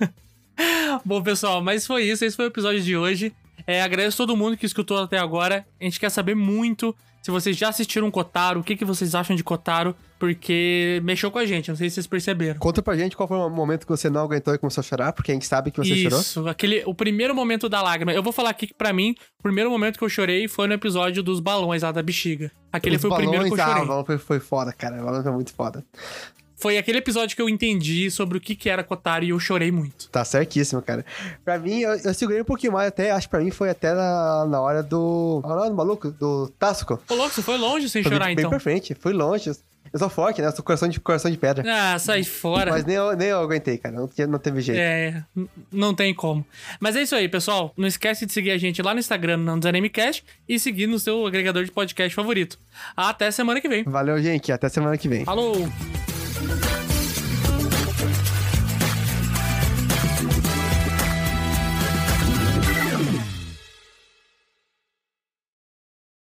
Bom, pessoal, mas foi isso. Esse foi o episódio de hoje. É, agradeço todo mundo que escutou até agora. A gente quer saber muito se vocês já assistiram Kotaro, o que, que vocês acham de Kotaro, porque mexeu com a gente, não sei se vocês perceberam. Conta pra gente qual foi o momento que você não aguentou e começou a chorar, porque a gente sabe que você chorou. Isso, aquele, o primeiro momento da lágrima. Eu vou falar aqui que pra mim, o primeiro momento que eu chorei foi no episódio dos balões lá da bexiga. Aquele Os foi o primeiro que eu balões, chorei. Ah, o balão foi, foi foda, cara. O balão foi muito foda. Foi aquele episódio que eu entendi sobre o que, que era Kotaro e eu chorei muito. Tá certíssimo, cara. Pra mim, eu, eu segurei um pouquinho mais até, acho que pra mim foi até na, na hora do... É o nome do maluco? Do Tasco. Ô, louco, você foi longe sem Foi chorar, bem então. pra frente, fui longe. Eu sou forte, né? Eu sou coração de, coração de pedra. Ah, sai fora. Mas nem eu, nem eu aguentei, cara. Não, não teve jeito. É, não tem como. Mas é isso aí, pessoal. Não esquece de seguir a gente lá no Instagram, no DesanemeCast, e seguir no seu agregador de podcast favorito. Até semana que vem. Valeu, gente. Até semana que vem. Falou! Thank you.